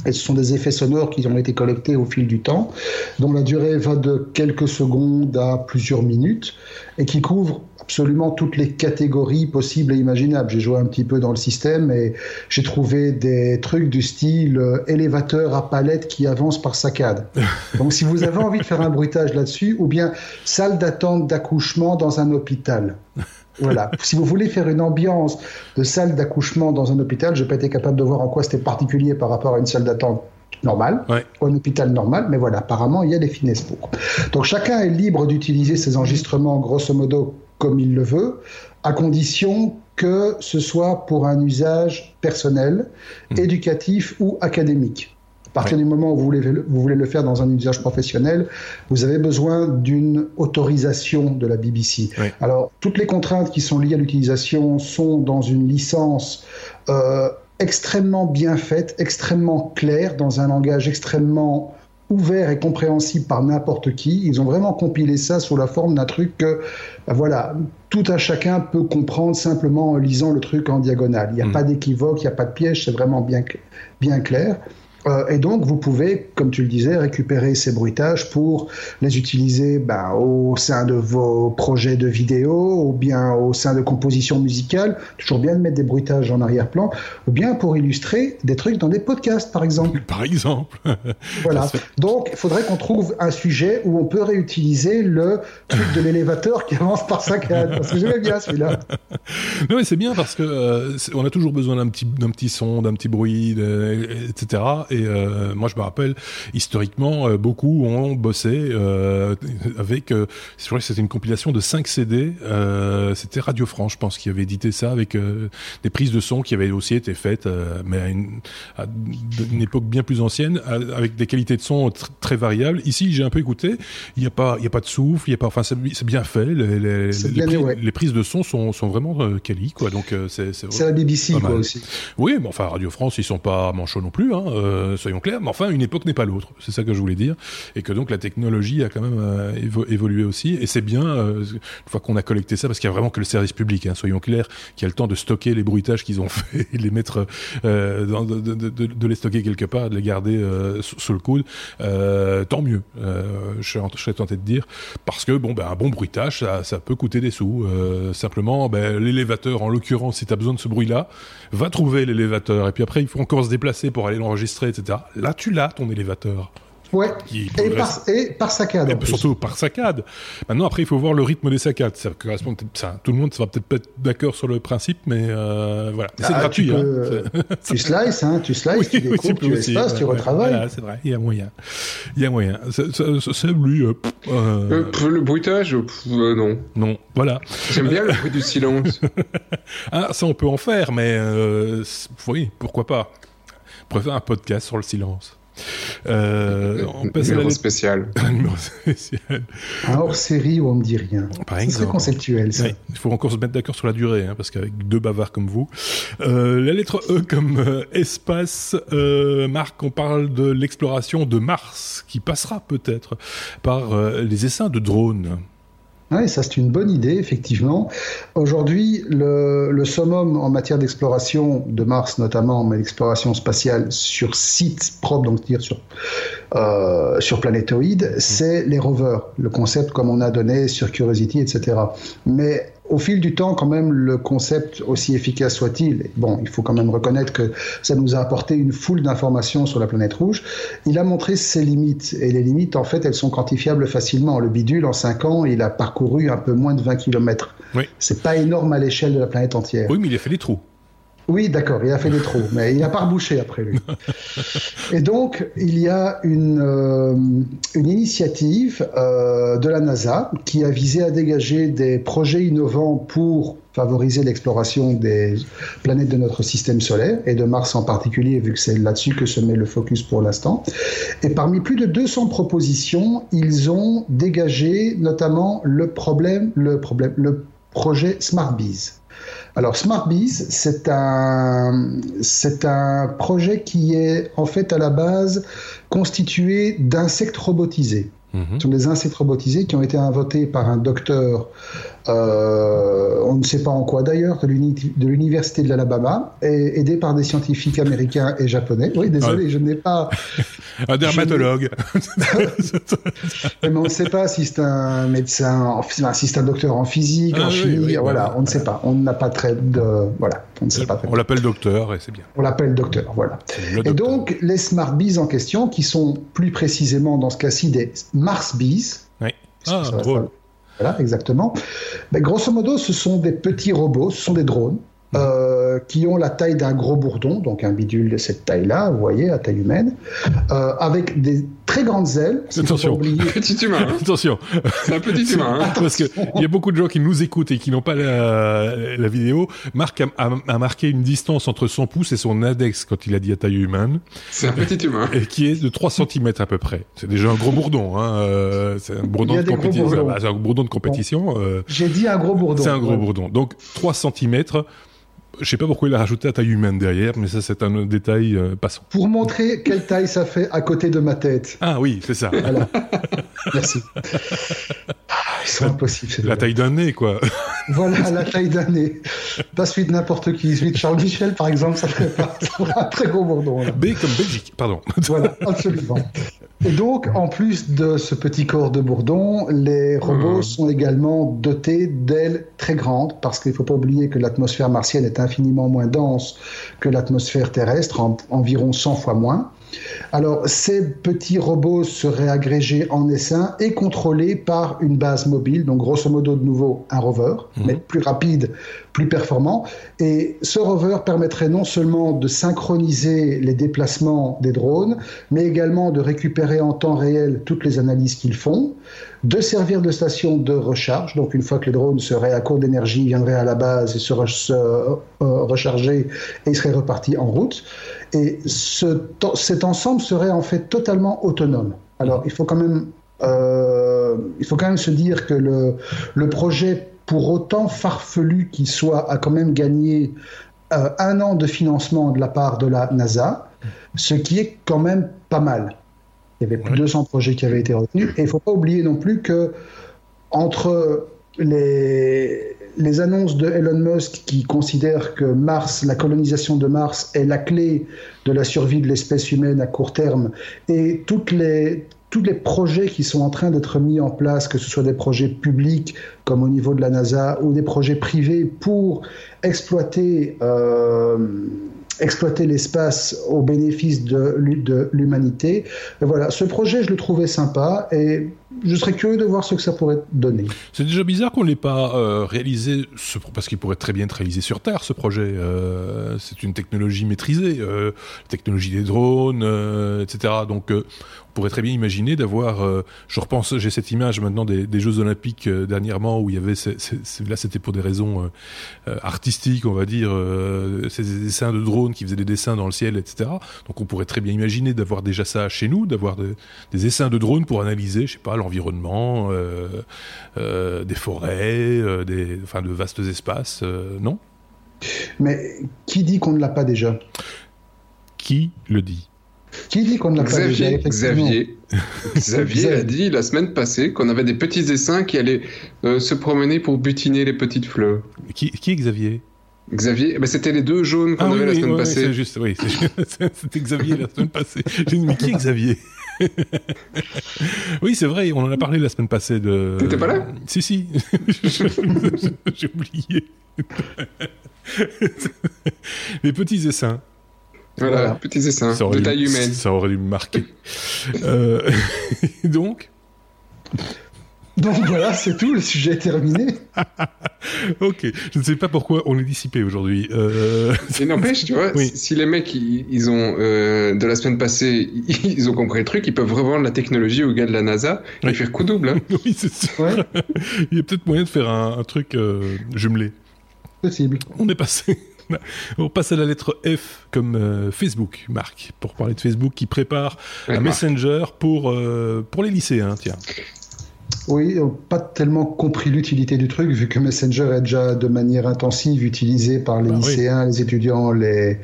Et ce sont des effets sonores qui ont été collectés au fil du temps, dont la durée va de quelques secondes à plusieurs minutes, et qui couvrent absolument toutes les catégories possibles et imaginables. J'ai joué un petit peu dans le système et j'ai trouvé des trucs du style euh, élévateur à palette qui avance par saccade. Donc si vous avez envie de faire un bruitage là-dessus, ou bien salle d'attente d'accouchement dans un hôpital. Voilà. si vous voulez faire une ambiance de salle d'accouchement dans un hôpital, je n'ai pas été capable de voir en quoi c'était particulier par rapport à une salle d'attente normale, ou un hôpital normal, mais voilà, apparemment, il y a des finesses pour. Donc chacun est libre d'utiliser ses enregistrements, grosso modo, comme il le veut, à condition que ce soit pour un usage personnel, mmh. éducatif ou académique. À partir du moment où vous voulez, vous voulez, le faire dans un usage professionnel, vous avez besoin d'une autorisation de la BBC. Alors, toutes les contraintes qui sont liées à l'utilisation sont dans une licence euh, extrêmement bien faite, extrêmement claire, dans un langage extrêmement ouvert et compréhensible par n'importe qui. Ils ont vraiment compilé ça sous la forme d'un truc que, ben voilà, tout un chacun peut comprendre simplement en lisant le truc en diagonale. Il n'y a hmm. pas d'équivoque, il n'y a pas de piège, c'est vraiment bien, bien clair. Euh, et donc, vous pouvez, comme tu le disais, récupérer ces bruitages pour les utiliser ben, au sein de vos projets de vidéo ou bien au sein de compositions musicales. Toujours bien de mettre des bruitages en arrière-plan ou bien pour illustrer des trucs dans des podcasts, par exemple. Par exemple. voilà. Donc, il faudrait qu'on trouve un sujet où on peut réutiliser le truc de l'élévateur qui avance par saccade. Parce que j'aime bien celui-là. Non, mais c'est bien parce que euh, on a toujours besoin d'un petit, d'un petit son, d'un petit bruit, etc. Et euh, moi, je me rappelle, historiquement, euh, beaucoup ont bossé euh, avec, c'est vrai que c'était une compilation de 5 CD, c'était Radio France, je pense, qui avait édité ça avec des prises de son qui avaient aussi été faites, mais à une, à une, époque bien plus ancienne, avec des qualités de son très variables. Ici, j'ai un peu écouté, il n'y a pas, il y a pas de souffle, il y a pas, enfin, c'est bien fait. Les, les, les, prises, de son sont, sont vraiment quali, quoi. Donc c'est c'est la BBC, quoi, aussi. Oui, mais enfin Radio France, ils sont pas manchots non plus. Hein. Euh, soyons clairs. Mais enfin, une époque n'est pas l'autre. C'est ça que je voulais dire. Et que donc la technologie a quand même euh, évolué aussi. Et c'est bien, euh, une fois qu'on a collecté ça, parce qu'il y a vraiment que le service public, hein, soyons clairs, qui a le temps de stocker les bruitages qu'ils ont fait de les mettre, de, stocker quelque part, de les garder sous, le coude. tant mieux, je, serais tenté de dire. Parce que, bon, ben, un bon bruitage, ça, ça peut coûter des sous. simplement, ben, l'élévateur, en l'occurrence, si tu as besoin de ce bruit-là, va trouver l'élévateur. Et puis après, il faut encore se déplacer pour aller l'enregistrer, etc. Là, tu l'as, ton élévateur. Ouais. et, par, et, par, saccade. Et surtout par saccade. Maintenant, après, il faut voir le rythme des saccades. Ça correspond ça, tout le monde va peut-être pas être d'accord sur le principe, mais euh, voilà. C'est ah, gratuit. Tu, hein. tu slices, hein, tu slices, tu découpes, tu espaces, tu retravailles. Voilà, c'est vrai. Il y a moyen. Il y a moyen. C'est lui. Euh, euh, le bruitage, non. Non. Voilà. J'aime bien le bruit du silence. ah, ça, on peut en faire, mais oui, pourquoi pas. Préfère un podcast sur le silence. Euh, on passe numéro à la... spécial. un numéro spécial. Un hors-série où on ne dit rien. Par exemple. C'est conceptuel, ça. il faut encore se mettre d'accord sur la durée, hein, parce qu'avec deux bavards comme vous. Euh, la lettre E comme euh, espace. Euh, Marc, on parle de l'exploration de Mars, qui passera peut-être par euh, les essaims de drones. Oui, ça c'est une bonne idée, effectivement. Aujourd'hui, le, le, summum en matière d'exploration de Mars, notamment, mais l'exploration spatiale sur site propre, donc dire sur, euh, sur planétoïde, c'est les rovers, le concept comme on a donné sur Curiosity, etc. Mais au fil du temps, quand même, le concept, aussi efficace soit-il, bon, il faut quand même reconnaître que ça nous a apporté une foule d'informations sur la planète rouge, il a montré ses limites. Et les limites, en fait, elles sont quantifiables facilement. Le bidule, en 5 ans, il a parcouru un peu moins de 20 km. Oui. C'est pas énorme à l'échelle de la planète entière. Oui, mais il a fait des trous. Oui, d'accord, il a fait des trous, mais il n'a pas rebouché après lui. Et donc, il y a une, euh, une initiative euh, de la NASA qui a visé à dégager des projets innovants pour favoriser l'exploration des planètes de notre système solaire et de Mars en particulier, vu que c'est là-dessus que se met le focus pour l'instant. Et parmi plus de 200 propositions, ils ont dégagé notamment le problème, le problème, le projet SmartBees. Alors SmartBees, c'est un, c'est un projet qui est en fait à la base constitué d'insectes robotisés. Mhm. Ce sont des insectes robotisés qui ont été inventés par un docteur euh, on ne sait pas en quoi d'ailleurs, de l'université de l'Alabama, aidé par des scientifiques américains et japonais. Oui, désolé, je n'ai pas. un dermatologue. mais on ne sait pas si c'est un médecin, si c'est un docteur en physique, ah en chimie, voilà, on ne sait pas. On n'a pas très de. Voilà, on ne sait pas. On l'appelle docteur et c'est bien. On l'appelle docteur, voilà. Et donc, les Smart Bees en question, qui sont plus précisément dans ce cas-ci des Mars Bees. Oui. Ah, drôle. Voilà, exactement. Mais grosso modo, ce sont des petits robots, ce sont des drones. Euh, qui ont la taille d'un gros bourdon, donc un bidule de cette taille-là, vous voyez, à taille humaine, euh, avec des très grandes ailes. Attention, petit humain. Hein. Attention, c'est un petit humain. Hein. Parce qu'il y a beaucoup de gens qui nous écoutent et qui n'ont pas la, la, vidéo. Marc a, a, marqué une distance entre son pouce et son index quand il a dit à taille humaine. C'est un petit humain. Et qui est de 3 cm à peu près. C'est déjà un gros bourdon. Hein. Euh, c'est un bourdon de compétition. Bah, un bourdon de compétition. Euh, J'ai dit un gros bourdon. C'est un gros bourdon. Donc 3 cm. Je sais pas pourquoi il a rajouté la taille humaine derrière, mais ça c'est un détail euh, passant. Pour montrer quelle taille ça fait à côté de ma tête. Ah oui, c'est ça. Voilà. Merci. Ils sont impossibles. La taille d'un nez, quoi. Voilà, la taille d'un nez. Pas celui de n'importe qui. Celui de Charles Michel, par exemple, ça ferait, pas, un très gros bourdon. B comme Belgique, pardon. Voilà, absolument. Et donc, en plus de ce petit corps de bourdon, les robots mmh. sont également dotés d'ailes très grandes, parce qu'il ne faut pas oublier que l'atmosphère martienne est infiniment moins dense que l'atmosphère terrestre, environ 100 fois moins. Alors, ces petits robots seraient agrégés en essaim et contrôlés par une base mobile, donc grosso modo de nouveau un rover, mhm. mais plus rapide, plus performant. Et ce rover permettrait non seulement de synchroniser les déplacements des drones, mais également de récupérer en temps réel toutes les analyses qu'ils font, de servir de station de recharge. Donc, une fois que les drones seraient à court d'énergie, viendraient à la base et se, euh, recharger et seraient repartis en route. Et ce, cet ensemble serait en fait totalement autonome. Alors, il faut quand même, euh, il faut quand même se dire que le, le projet, pour autant farfelu qu'il soit, a quand même gagné euh, un an de financement de la part de la NASA, ce qui est quand même pas mal. Il y avait plus de 200 projets qui avaient été retenus. Et il ne faut pas oublier non plus que entre les, les annonces de Elon Musk qui considère que Mars, la colonisation de Mars est la clé de la survie de l'espèce humaine à court terme et toutes les, tous les projets qui sont en train d'être mis en place, que ce soit des projets publics comme au niveau de la NASA ou des projets privés pour exploiter, euh, exploiter l'espace au bénéfice de, de l'humanité. Voilà, ce projet, je le trouvais sympa et je serais curieux de voir ce que ça pourrait donner. C'est déjà bizarre qu'on ne l'ait pas euh, réalisé, ce, parce qu'il pourrait très bien être réalisé sur Terre, ce projet. Euh, c'est une technologie maîtrisée, euh, technologie des drones, euh, etc. Donc on pourrait très bien imaginer d'avoir, je repense, j'ai cette image maintenant des, Jeux Olympiques dernièrement où il y avait, ces- ces- ces- là c'était pour des raisons artistiques, on va dire, des dessins de drones qui faisaient des dessins dans le ciel, etc. Donc on pourrait très bien imaginer d'avoir déjà ça chez nous, d'avoir de- des dessins de drones pour analyser, je sais pas, l'environnement, euh, euh, des forêts, euh, des, enfin de vastes espaces, euh, non? Mais qui dit qu'on ne l'a pas déjà? Qui le dit? Qui dit qu'on ne l'a pas déjà Xavier, Xavier, Xavier a dit la semaine passée qu'on avait des petits dessins qui allaient euh, se promener pour butiner les petites fleurs. qui, qui est Xavier? Xavier, ben, c'était les deux jaunes qu'on Ah avait oui, la semaine passée. c'est juste, oui, c'était Xavier la semaine passée. J'ai dit, mais qui est Xavier? Oui, c'est vrai, on en a parlé la semaine passée de... T'étais pas là? Si, si. J'ai oublié. Les petits dessins. Voilà, Voilà. petits aurait, de dû, taille humaine. ça aurait dû me marquer. Euh, donc, Donc voilà, c'est tout, le sujet est terminé. ok, je ne sais pas pourquoi on est dissipé aujourd'hui. Euh, Et n'empêche, tu vois, Oui. si- les mecs, ils, ils ont, euh, de la semaine passée, ils, ont compris le truc, ils peuvent revendre la technologie aux gars de la NASA et faire coup double. Hein. oui, c'est sûr. Ouais, Il y a peut-être moyen de faire un, un truc euh, jumelé. possible. On est passé. On passe à la lettre F comme euh, Facebook, Marc, pour parler de Facebook qui prépare Ouais, un Messenger pour, euh, pour les lycéens, tiens. Oui, on n'a pas tellement compris l'utilité du truc, vu que Messenger est déjà de manière intensive utilisé par les Bah oui. lycéens, les étudiants les...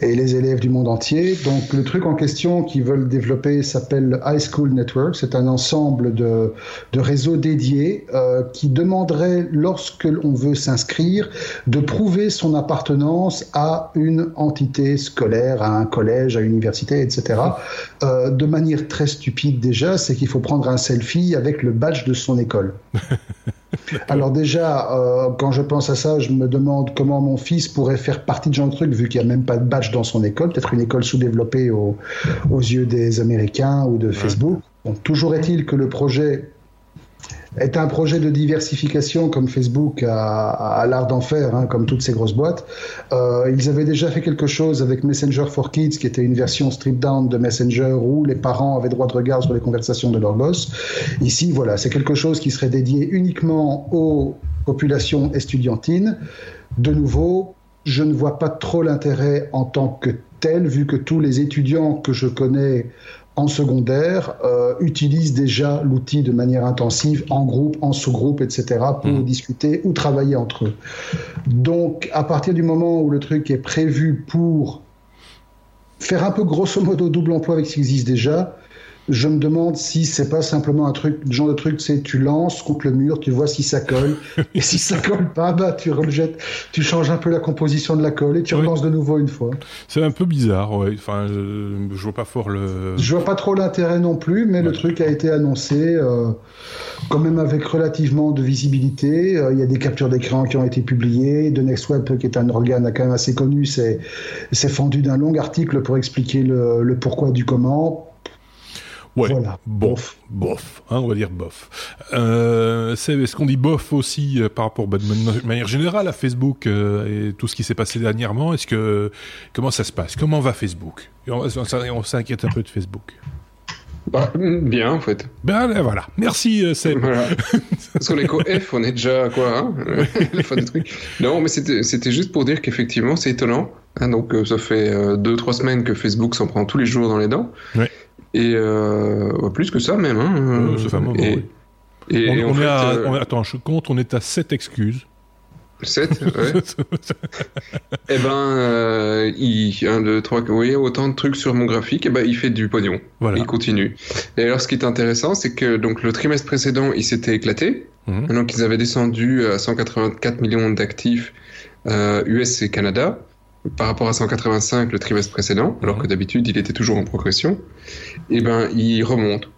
et les élèves du monde entier. Donc le truc en question qu'ils veulent développer s'appelle High School Network. C'est un ensemble de, de réseaux dédiés euh, qui demanderait, lorsque l'on veut s'inscrire, de prouver son appartenance à une entité scolaire, à un collège, à une université, etc. Euh, de manière très stupide déjà, c'est qu'il faut prendre un selfie avec le badge de son école. Alors déjà, euh, quand je pense à ça, je me demande comment mon fils pourrait faire partie de genre de truc, vu qu'il n'y a même pas de badge dans son école, peut-être une école sous-développée au- aux yeux des Américains ou de Facebook. Toujours est-il que le projet est un projet de diversification comme Facebook a, l'art d'en faire, hein, comme toutes ces grosses boîtes. Euh, ils avaient déjà fait quelque chose avec Messenger for Kids, qui était une version strip down de Messenger où les parents avaient droit de regard sur les conversations de leurs gosses. Ici, voilà, c'est quelque chose qui serait dédié uniquement aux populations estudiantines. De nouveau, je ne vois pas trop l'intérêt en tant que tel, vu que tous les étudiants que je connais en secondaire euh, utilisent déjà l'outil de manière intensive, en groupe, en sous-groupe, etc., pour Mhm. discuter ou travailler entre eux. Donc, à partir du moment où le truc est prévu pour faire un peu grosso modo double emploi avec ce qui existe déjà, je me demande si c'est pas simplement un truc, genre de truc, c'est tu lances contre le mur, tu vois si ça colle, et si ça colle pas, bah tu rejettes, tu changes un peu la composition de la colle et tu Oui. relances de nouveau une fois. C'est un peu bizarre, ouais. Enfin, je, je vois pas fort le. Je vois pas trop l'intérêt non plus, mais le truc a été annoncé euh, quand même avec relativement de visibilité. Euh, Il y a des captures d'écran qui ont été publiées. The Next Web, qui est un organe quand même assez connu, s'est s'est fendu d'un long article pour expliquer le, le pourquoi du comment. Ouais. Voilà. Bof, bof, hein, on va dire bof. Euh, c'est- Est-ce qu'on dit bof aussi euh, par rapport, bah, de man- manière générale, à Facebook euh, et tout ce qui s'est passé dernièrement Est-ce que comment ça se passe? Comment va Facebook? On, on- on s'inquiète un peu de Facebook. Bah, bien, en fait. Ben euh, voilà, merci euh, Seb. Voilà. Parce qu'on est qu'au F, on est déjà à quoi, hein La fin du truc. Non, mais c'était juste pour dire qu'effectivement, c'est étonnant. Hein, donc, euh, ça fait euh, deux, trois semaines que Facebook s'en prend tous les jours dans les dents. Ouais. Et euh, plus que ça, même. Hein, Euh, ça fait un moment, et, oui. et, on, et en on fait, est à, euh, on attends, je compte, on est à 7 excuses. 7, ouais. Eh ben, euh, il, 1, 2, 3, vous voyez, autant de trucs sur mon graphique, et ben, il fait du pognon. voilà. Il continue. Et alors, ce qui est intéressant, c'est que donc le trimestre précédent, il s'était éclaté. Mhm. Donc, ils avaient descendu à 184 millions d'actifs euh, US et Canada par rapport à 185 le trimestre précédent, alors Mhm. que d'habitude, il était toujours en progression. Et ben, il remonte.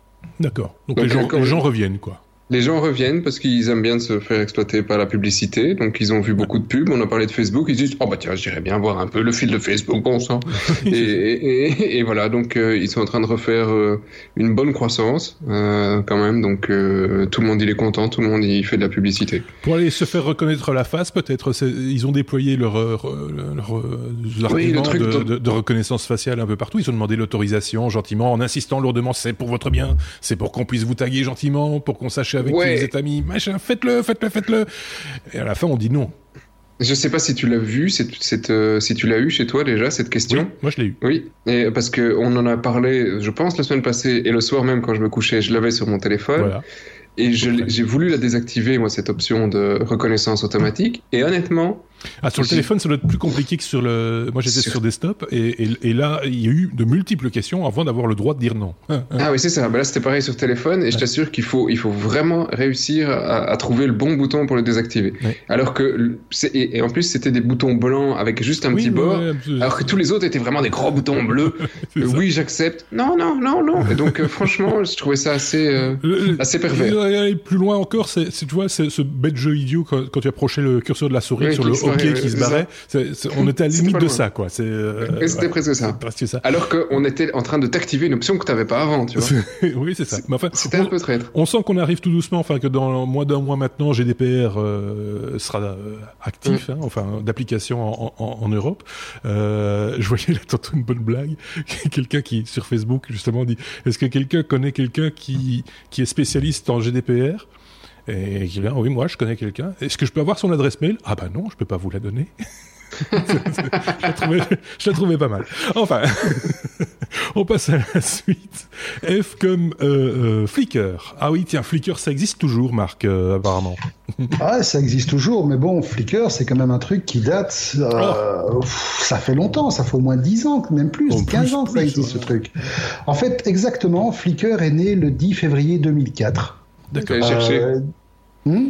D'accord. Donc, Donc, les, gens, les gens reviennent, quoi. Les gens reviennent parce qu'ils aiment bien se faire exploiter par la publicité. Donc, ils ont vu beaucoup de pubs. On a parlé de Facebook. Ils disent Oh, bah tiens, j'irais bien voir un peu le fil de Facebook, bon sang. et, et, et, voilà. Donc, euh, ils sont en train de refaire euh, une bonne croissance, euh, quand même. Donc, tout le monde, il est content. Tout le monde, il fait de la publicité. Pour aller se faire reconnaître la face, peut-être, ils ont déployé leur, leur, leur Oui, le truc de- de reconnaissance faciale un peu partout. Ils ont demandé l'autorisation gentiment, en insistant lourdement. C'est pour votre bien. C'est pour qu'on puisse vous taguer gentiment, pour qu'on sache avec Ouais. qui vous êtes amis. Machin, faites-le, faites-le, faites-le. Et à la fin, on dit non. Je sais pas si tu l'as vu, cette, cette, euh, si tu l'as eu chez toi déjà, cette question. Oui, moi, je l'ai eu. Oui, et parce que on en a parlé, je pense, la semaine passée, et le soir même quand je me couchais, je l'avais sur mon téléphone. Voilà. Et j'ai voulu la désactiver, moi, cette option de reconnaissance automatique. Et honnêtement, Ah, sur le téléphone, ça doit être plus compliqué que sur le. Moi, j'étais Sur- sur desktop et, et, et là, il y a eu de multiples questions avant d'avoir le droit de dire non. ah oui, c'est ça. Ben là, c'était pareil sur téléphone, et je t'assure qu'il faut, il faut vraiment réussir à, à trouver le bon bouton pour le désactiver. Ouais. Alors que, et, et en plus, c'était des boutons blancs avec juste un Oui, petit bord. Alors que tous les autres étaient vraiment des gros boutons bleus. Euh, oui, j'accepte. Non, non, non, non. Et donc, euh, franchement, je trouvais ça assez, euh, Le- assez pervers. Et aller plus loin encore, c'est, tu vois, c'est ce bête jeu idiot quand, quand tu approchais le curseur de la souris sur le hockey qui se on était à la limite de ça, quoi. C'est, euh, c'était ouais, presque ça. Alors qu'on était en train de t'activer une option que tu n'avais pas avant, tu vois. oui, c'est ça. Enfin, C'était un on, peu traître. on sent qu'on arrive tout doucement, enfin que dans moins d'un mois maintenant, GDPR euh, sera euh, actif, hein, enfin d'application en, en, en Europe. Euh, je voyais là tantôt une bonne blague, quelqu'un qui sur Facebook justement dit est-ce que quelqu'un connaît quelqu'un qui qui est spécialiste en GDPR et qui vient oui moi je connais quelqu'un. Est-ce que je peux avoir son adresse mail? Ah bah non, je peux pas vous la donner. je, la trouvais, je la trouvais pas mal. Enfin, on passe à la suite. F comme euh, euh, Flickr. Ah oui, tiens, Flickr, ça existe toujours, Marc, euh, apparemment. Ah, ça existe toujours, mais bon, Flickr, c'est quand même un truc qui date. euh, Oh. pff, ça fait longtemps, ça fait au moins 10 ans, même plus, Oh, 15 plus, ans que ça plus, existe ouais. ce truc. En fait, exactement, Flickr est né le 10 février 2004. D'accord. J'allais chercher. Euh, hmm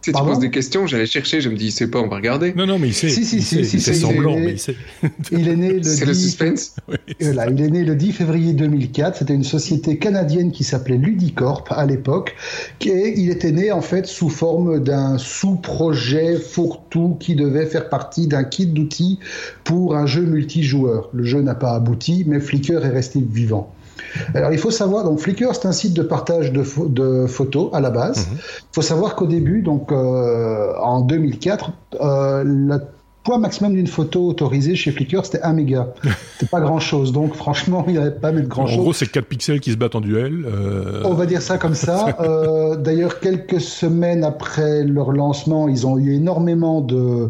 Tu sais, tu poses des questions, j'allais chercher, je me dis, il sait pas, on va regarder. Non, non, mais il sait. Si, si, il si, sait, si, il fait semblant, il est- mais il sait. Il est né le C'est le 10 suspense. Oui, Voilà, il est né le 10 février 2004. C'était une société canadienne qui s'appelait Ludicorp à l'époque. Et il était né en fait sous forme d'un sous-projet fourre-tout qui devait faire partie d'un kit d'outils pour un jeu multijoueur. Le jeu n'a pas abouti, mais Flickr est resté vivant. Alors il faut savoir, donc Flickr c'est un site de partage de, pho- de photos à la base. Il Mhm. faut savoir qu'au début, donc euh, en 2004, euh, le poids maximum d'une photo autorisée chez Flickr c'était 1 méga. C'était pas grand chose, donc franchement il n'y avait pas à mettre grand En chose. gros, c'est 4 pixels qui se battent en duel. euh, On va dire ça comme ça. Euh, D'ailleurs, quelques semaines après leur lancement, ils ont eu énormément de,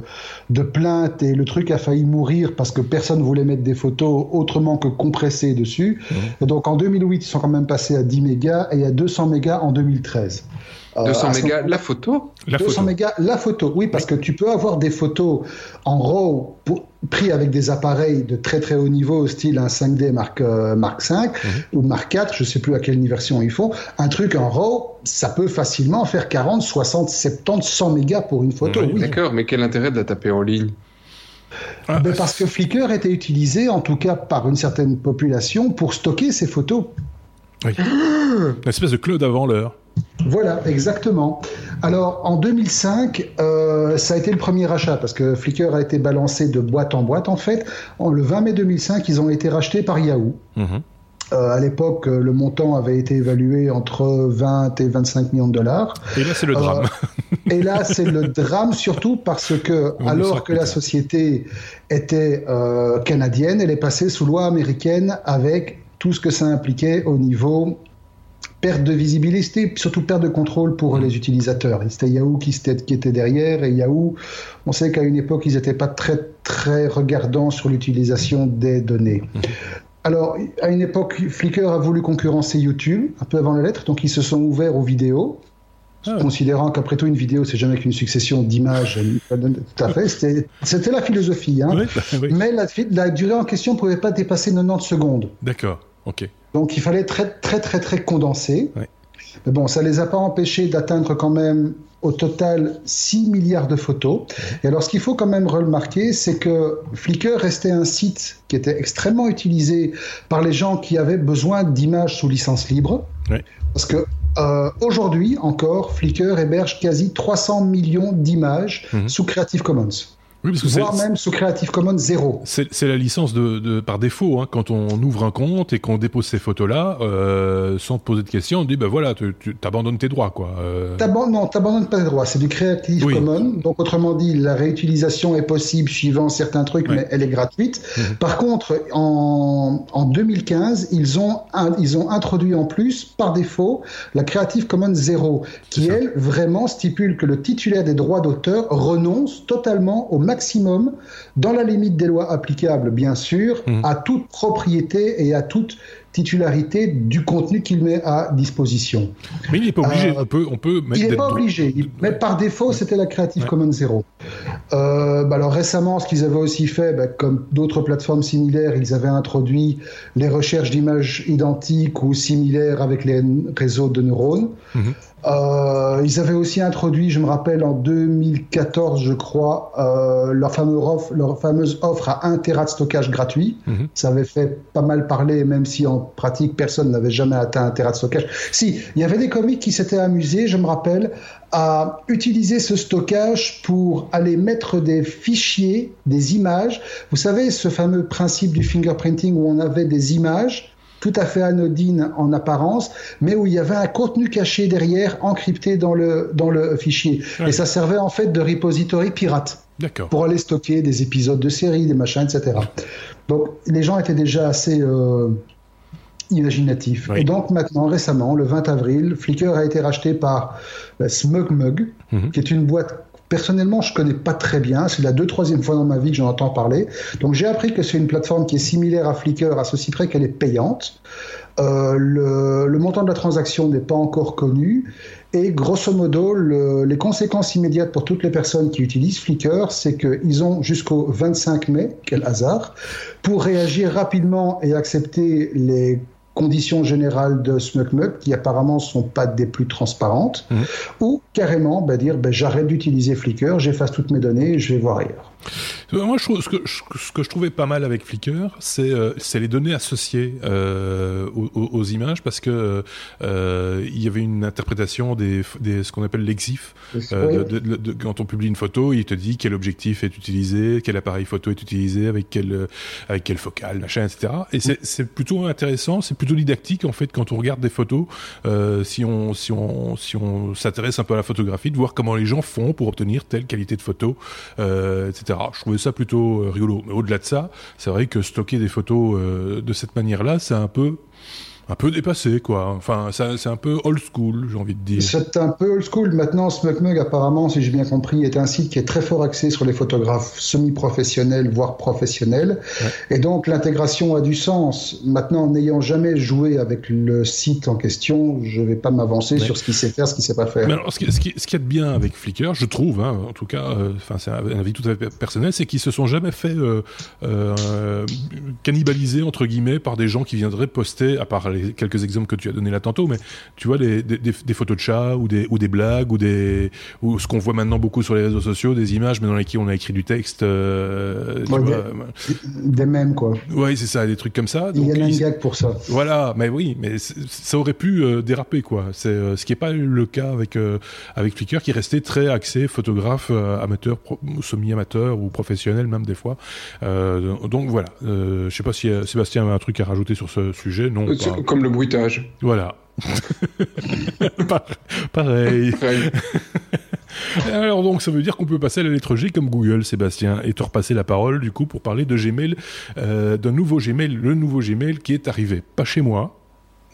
de plaintes et le truc a failli mourir parce que personne voulait mettre des photos autrement que compressées dessus. Donc en 2008, ils sont quand même passés à 10 mégas et à 200 mégas en 2013. Euh, 200 à ce mégas, moment- la photo La 200 photo. mégas la photo, oui, parce que tu peux avoir des photos en RAW pour- pris avec des appareils de très très haut niveau, style un 5D Mark, euh, Mark 5 ou Mark 4, je sais plus à quelle version ils font. Un truc en RAW, ça peut facilement faire 40, 60, 70, 100 mégas pour une photo. Oui, oui. D'accord, mais quel intérêt de la taper en ligne? Ah, Ben, parce que Flickr était utilisé, en tout cas par une certaine population, pour stocker ces photos. oui. Une espèce de Claude avant l'heure. Voilà, exactement. Alors, en 2005, euh, ça a été le premier rachat, parce que Flickr a été balancé de boîte en boîte, en fait. En, le 20 mai 2005, ils ont été rachetés par Yahoo. Mhm. Euh, à l'époque, euh, le montant avait été évalué entre 20 et 25 millions de dollars. Et là, c'est le Euh, drame. Et là, c'est le drame surtout parce que, On alors que la société était canadienne, elle est passée sous loi américaine avec tout ce que ça impliquait au niveau perte de visibilité, surtout perte de contrôle pour les utilisateurs. C'était Yahoo qui, était derrière et Yahoo, on sait qu'à une époque, ils n'étaient pas très, très regardants sur l'utilisation des données. Mm. Alors, à une époque, Flickr a voulu concurrencer YouTube, un peu avant la lettre, donc ils se sont ouverts aux vidéos, Ah ouais. considérant qu'après tout, une vidéo, c'est jamais qu'une succession d'images. Tout à fait, c'était c'était la philosophie. Hein. Oui, bah, oui. Mais la, la durée en question ne pouvait pas dépasser 90 secondes. D'accord. Ok. Donc il fallait très très très très condenser. Ouais. Mais bon, ça les a pas empêchés d'atteindre quand même au total 6 milliards de photos. Et alors ce qu'il faut quand même remarquer, c'est que Flickr restait un site qui était extrêmement utilisé par les gens qui avaient besoin d'images sous licence libre. Ouais. Parce que Euh, Aujourd'hui encore, Flickr héberge quasi 300 millions d'images Mhm. sous Creative Commons, Oui, parce que voire même sous Creative Commons 0. c'est la licence de, de- par défaut. Hein, quand on ouvre un compte et qu'on dépose ces photos-là, euh, sans te poser de questions, on dit ben voilà, tu, tu abandonnes tes droits, quoi. Euh, Non, t'abandonnes pas les droits, c'est du Creative Oui. Commons. Donc, autrement dit, la réutilisation est possible suivant certains trucs, Ouais. mais elle est gratuite. Mhm. Par contre, en, en 2015, ils ont, un- ils ont introduit en plus, par défaut, la Creative Commons 0, qui, elle, vraiment stipule que le titulaire des droits d'auteur renonce totalement au maximum, dans la limite des lois applicables, bien sûr, Mhm. à toute propriété et à toute titularité du contenu qu'il met à disposition. Mais il n'est pas obligé. Euh, on peut, on peut Il n'est pas obligé, il- mais par défaut, c'était la Creative Ouais. Commons 0. Euh, bah alors récemment, ce qu'ils avaient aussi fait, bah, comme d'autres plateformes similaires, ils avaient introduit les recherches d'images identiques ou similaires avec les réseaux de neurones. Mhm. Euh, ils avaient aussi introduit, je me rappelle, en 2014, je crois, euh, leur, fameux offre, leur fameuse offre à 1 Tera de stockage gratuit. Mhm. Ça avait fait pas mal parler, même si en pratique, personne n'avait jamais atteint un Tera de stockage. Si, il y avait des comiques qui s'étaient amusés, je me rappelle, à utiliser ce stockage pour aller mettre des fichiers, des images. Vous savez, ce fameux principe du fingerprinting où on avait des images tout à fait anodines en apparence, mais où il y avait un contenu caché derrière, encrypté dans le, dans le fichier. Ouais. Et ça servait en fait de repository pirate pour aller stocker des épisodes de séries, des machins, etc. Donc les gens étaient déjà assez euh, imaginatifs. Oui. Et donc maintenant, récemment, le 20 avril, Flickr a été racheté par euh, SmugMug, Mhm. qui est une boîte personnellement je connais pas très bien. C'est la deux troisième fois dans ma vie que j'en entends parler. Donc j'ai appris que c'est une plateforme qui est similaire à Flickr à ceci près qu'elle est payante. Euh, le, montant de la transaction n'est pas encore connu. Et grosso modo, le- les conséquences immédiates pour toutes les personnes qui utilisent Flickr, c'est qu'ils ont jusqu'au 25 mai, quel hasard, pour réagir rapidement et accepter les conditions générales de SmugMug, qui apparemment sont pas des plus transparentes, Mhm. ou carrément bah, dire bah, j'arrête d'utiliser Flickr, j'efface toutes mes données et je vais voir ailleurs. Euh, Moi, je trouve, ce, que, je- ce que je trouvais pas mal avec Flickr, c'est euh, c'est les données associées euh, aux, aux- images, parce que euh, il y avait une interprétation des, des ce qu'on appelle l'exif. Euh, quand on publie une photo, il te dit quel objectif est utilisé, quel appareil photo est utilisé, avec quel euh, avec quel focal, machin, etc. Et c'est c'est plutôt intéressant, c'est plutôt didactique en fait quand on regarde des photos, euh, si on si on si on s'intéresse un peu à la photographie, de voir comment les gens font pour obtenir telle qualité de photo, euh, Je trouvais ça plutôt euh, rigolo. Mais au-delà de ça, c'est vrai que stocker des photos euh, de cette manière-là, c'est un peu un peu dépassé, quoi. Enfin, c'est un peu old school, j'ai envie de dire. C'est un peu old school. Maintenant, SmugMug, apparemment, si j'ai bien compris, est un site qui est très fort axé sur les photographes semi-professionnels, voire professionnels. Et donc, l'intégration a du sens. Maintenant, n'ayant jamais joué avec le site en question, je ne vais pas m'avancer Ouais. sur ce qu'il sait faire, ce qu'il sait pas faire. Mais alors, ce qui, ce qui, ce qu'il y a de bien avec Flickr, je trouve, hein, en tout cas, euh, c'est un, avis tout à fait personnel, c'est qu'ils se sont jamais fait euh, euh, cannibaliser entre guillemets par des gens qui viendraient poster, à part les quelques exemples que tu as donnés là tantôt, mais tu vois des, des, des- photos de chats ou des, ou des blagues ou des ou ce qu'on voit maintenant beaucoup sur les réseaux sociaux, des images mais dans lesquelles on a écrit du texte. euh, tu Ouais, vois, Des mêmes, quoi. ouais, c'est ça, des trucs comme ça. Il y a un gag pour ça. voilà, mais oui, mais ça aurait pu euh, déraper quoi. C'est euh, ce qui n'est pas le cas avec euh, avec Flickr, qui est resté très axé photographe euh, amateur, semi-amateur ou professionnel même des fois. Euh, donc voilà. Euh, je sais pas si Sébastien a un truc à rajouter sur ce sujet. Non. Pas. Comme le bruitage. Voilà. Pa- Pareil. Alors donc ça veut dire qu'on peut passer à la lettre G comme Google, Sébastien, et te repasser la parole du coup pour parler de Gmail, euh, d'un nouveau Gmail, le nouveau Gmail qui est arrivé, pas chez moi,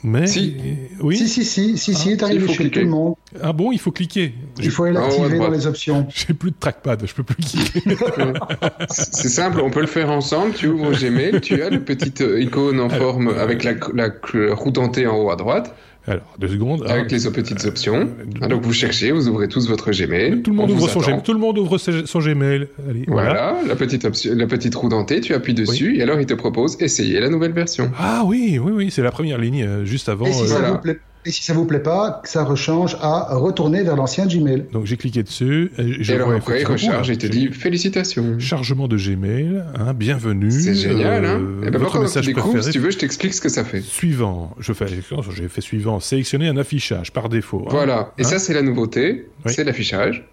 mais Si. oui. Si, si, si, si, si, Ah, est arrivé il faut chez cliquer. tout le monde. Ah bon, il faut cliquer. Il faut aller Ah, ouais, l'activer dans les options. j'ai plus de trackpad, je peux plus cliquer. C'est simple, on peut le faire ensemble. Tu ouvres Gmail, tu as le petit euh, icône en forme avec la, la, la roue dentée en haut à droite, Alors deux secondes. avec Ah, les petites options. euh, Ah, donc vous cherchez, vous ouvrez tous votre Gmail. tout le monde on ouvre son. Gmail. Tout le monde ouvre son Gmail. Allez, voilà. Voilà, la petite option, la petite roue dentée, tu appuies dessus et alors il te propose essayer la nouvelle version. Ah oui, oui, oui, c'est la première ligne euh, juste avant. Et si, euh, ça voilà. vous plaît, Et si ça vous plaît pas, ça rechange à retourner vers l'ancien Gmail. Donc j'ai cliqué dessus. Et, je Et alors après, il recharge et te dit félicitations. Chargement de Gmail, hein, bienvenue. C'est génial, hein euh, Et ben, votre message tu découvres, préféré. si tu veux, je t'explique ce que ça fait. Suivant, je fais, j'ai fait suivant, sélectionner un affichage par défaut. hein. Voilà. Et Hein ça, c'est la nouveauté. Oui. C'est l'affichage.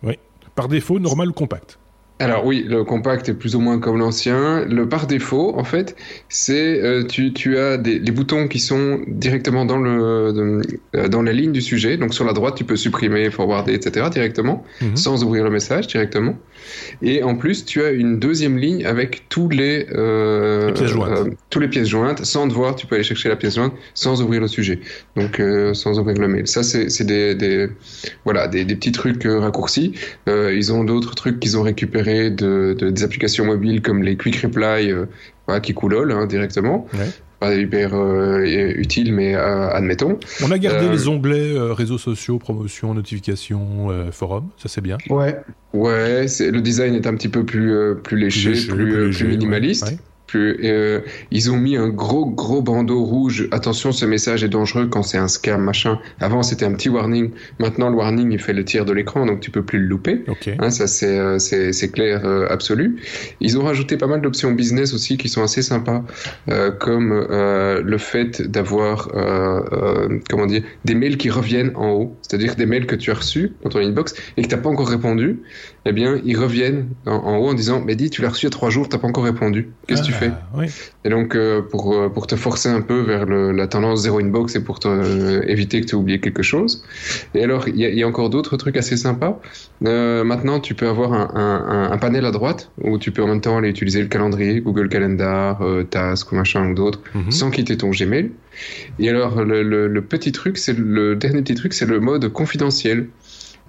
Par défaut, normal ou compact. Alors oui, le compact est plus ou moins comme l'ancien. Le par défaut, en fait, c'est euh, tu, tu as des, les boutons qui sont directement dans le de- euh, dans la ligne du sujet. Donc sur la droite, tu peux supprimer, forwarder, etc. directement, Mhm. sans ouvrir le message directement. Et en plus, tu as une deuxième ligne avec tous les, euh, Les pièces jointes. euh, tous les pièces jointes. Sans devoir, tu peux aller chercher la pièce jointe sans ouvrir le sujet. Donc sans ouvrir le mail. Ça, c'est des, des voilà des, des petits trucs raccourcis. Ils ont d'autres trucs qu'ils ont récupérés de, de- des applications mobiles comme les Quick Reply euh, voilà, qui coulolent hein, directement. Ouais. Pas hyper euh, utile, mais euh, admettons. On a gardé Euh, les onglets euh, réseaux sociaux, promotion, notification, euh, forum, ça c'est bien. Ouais. Ouais, c'est- le design est un petit peu plus, euh, plus léché, plus, léger, plus minimaliste. ouais, ouais. Euh, ils ont mis un gros gros bandeau rouge. Attention, ce message est dangereux quand c'est un scam machin. Avant c'était un petit warning. Maintenant le warning il fait le tiers de l'écran, donc tu peux plus le louper. Hein, ça c'est euh, c'est c'est clair euh, absolu. Ils ont rajouté pas mal d'options business aussi qui sont assez sympas, euh, comme le fait d'avoir comment dire des mails qui reviennent en haut, c'est-à-dire des mails que tu as reçus dans ton inbox et que t'as pas encore répondu. Eh bien, ils reviennent en, en haut en disant mais dis tu l'as reçu il y a trois jours, t'as pas encore répondu. Qu'est-ce que tu Ah, oui. Et donc euh, pour euh, pour te forcer un peu vers le, la tendance zéro inbox et pour te, euh, éviter que tu aies oublié quelque chose. Et alors il y a, il y a encore d'autres trucs assez sympas. Euh, maintenant, tu peux avoir un, un, un- panel à droite où tu peux en même temps aller utiliser le calendrier, Google Calendar, Task ou machin ou d'autres, Mhm. sans quitter ton Gmail. Et alors, le, le- le petit truc, c'est le dernier petit truc, c'est le mode confidentiel.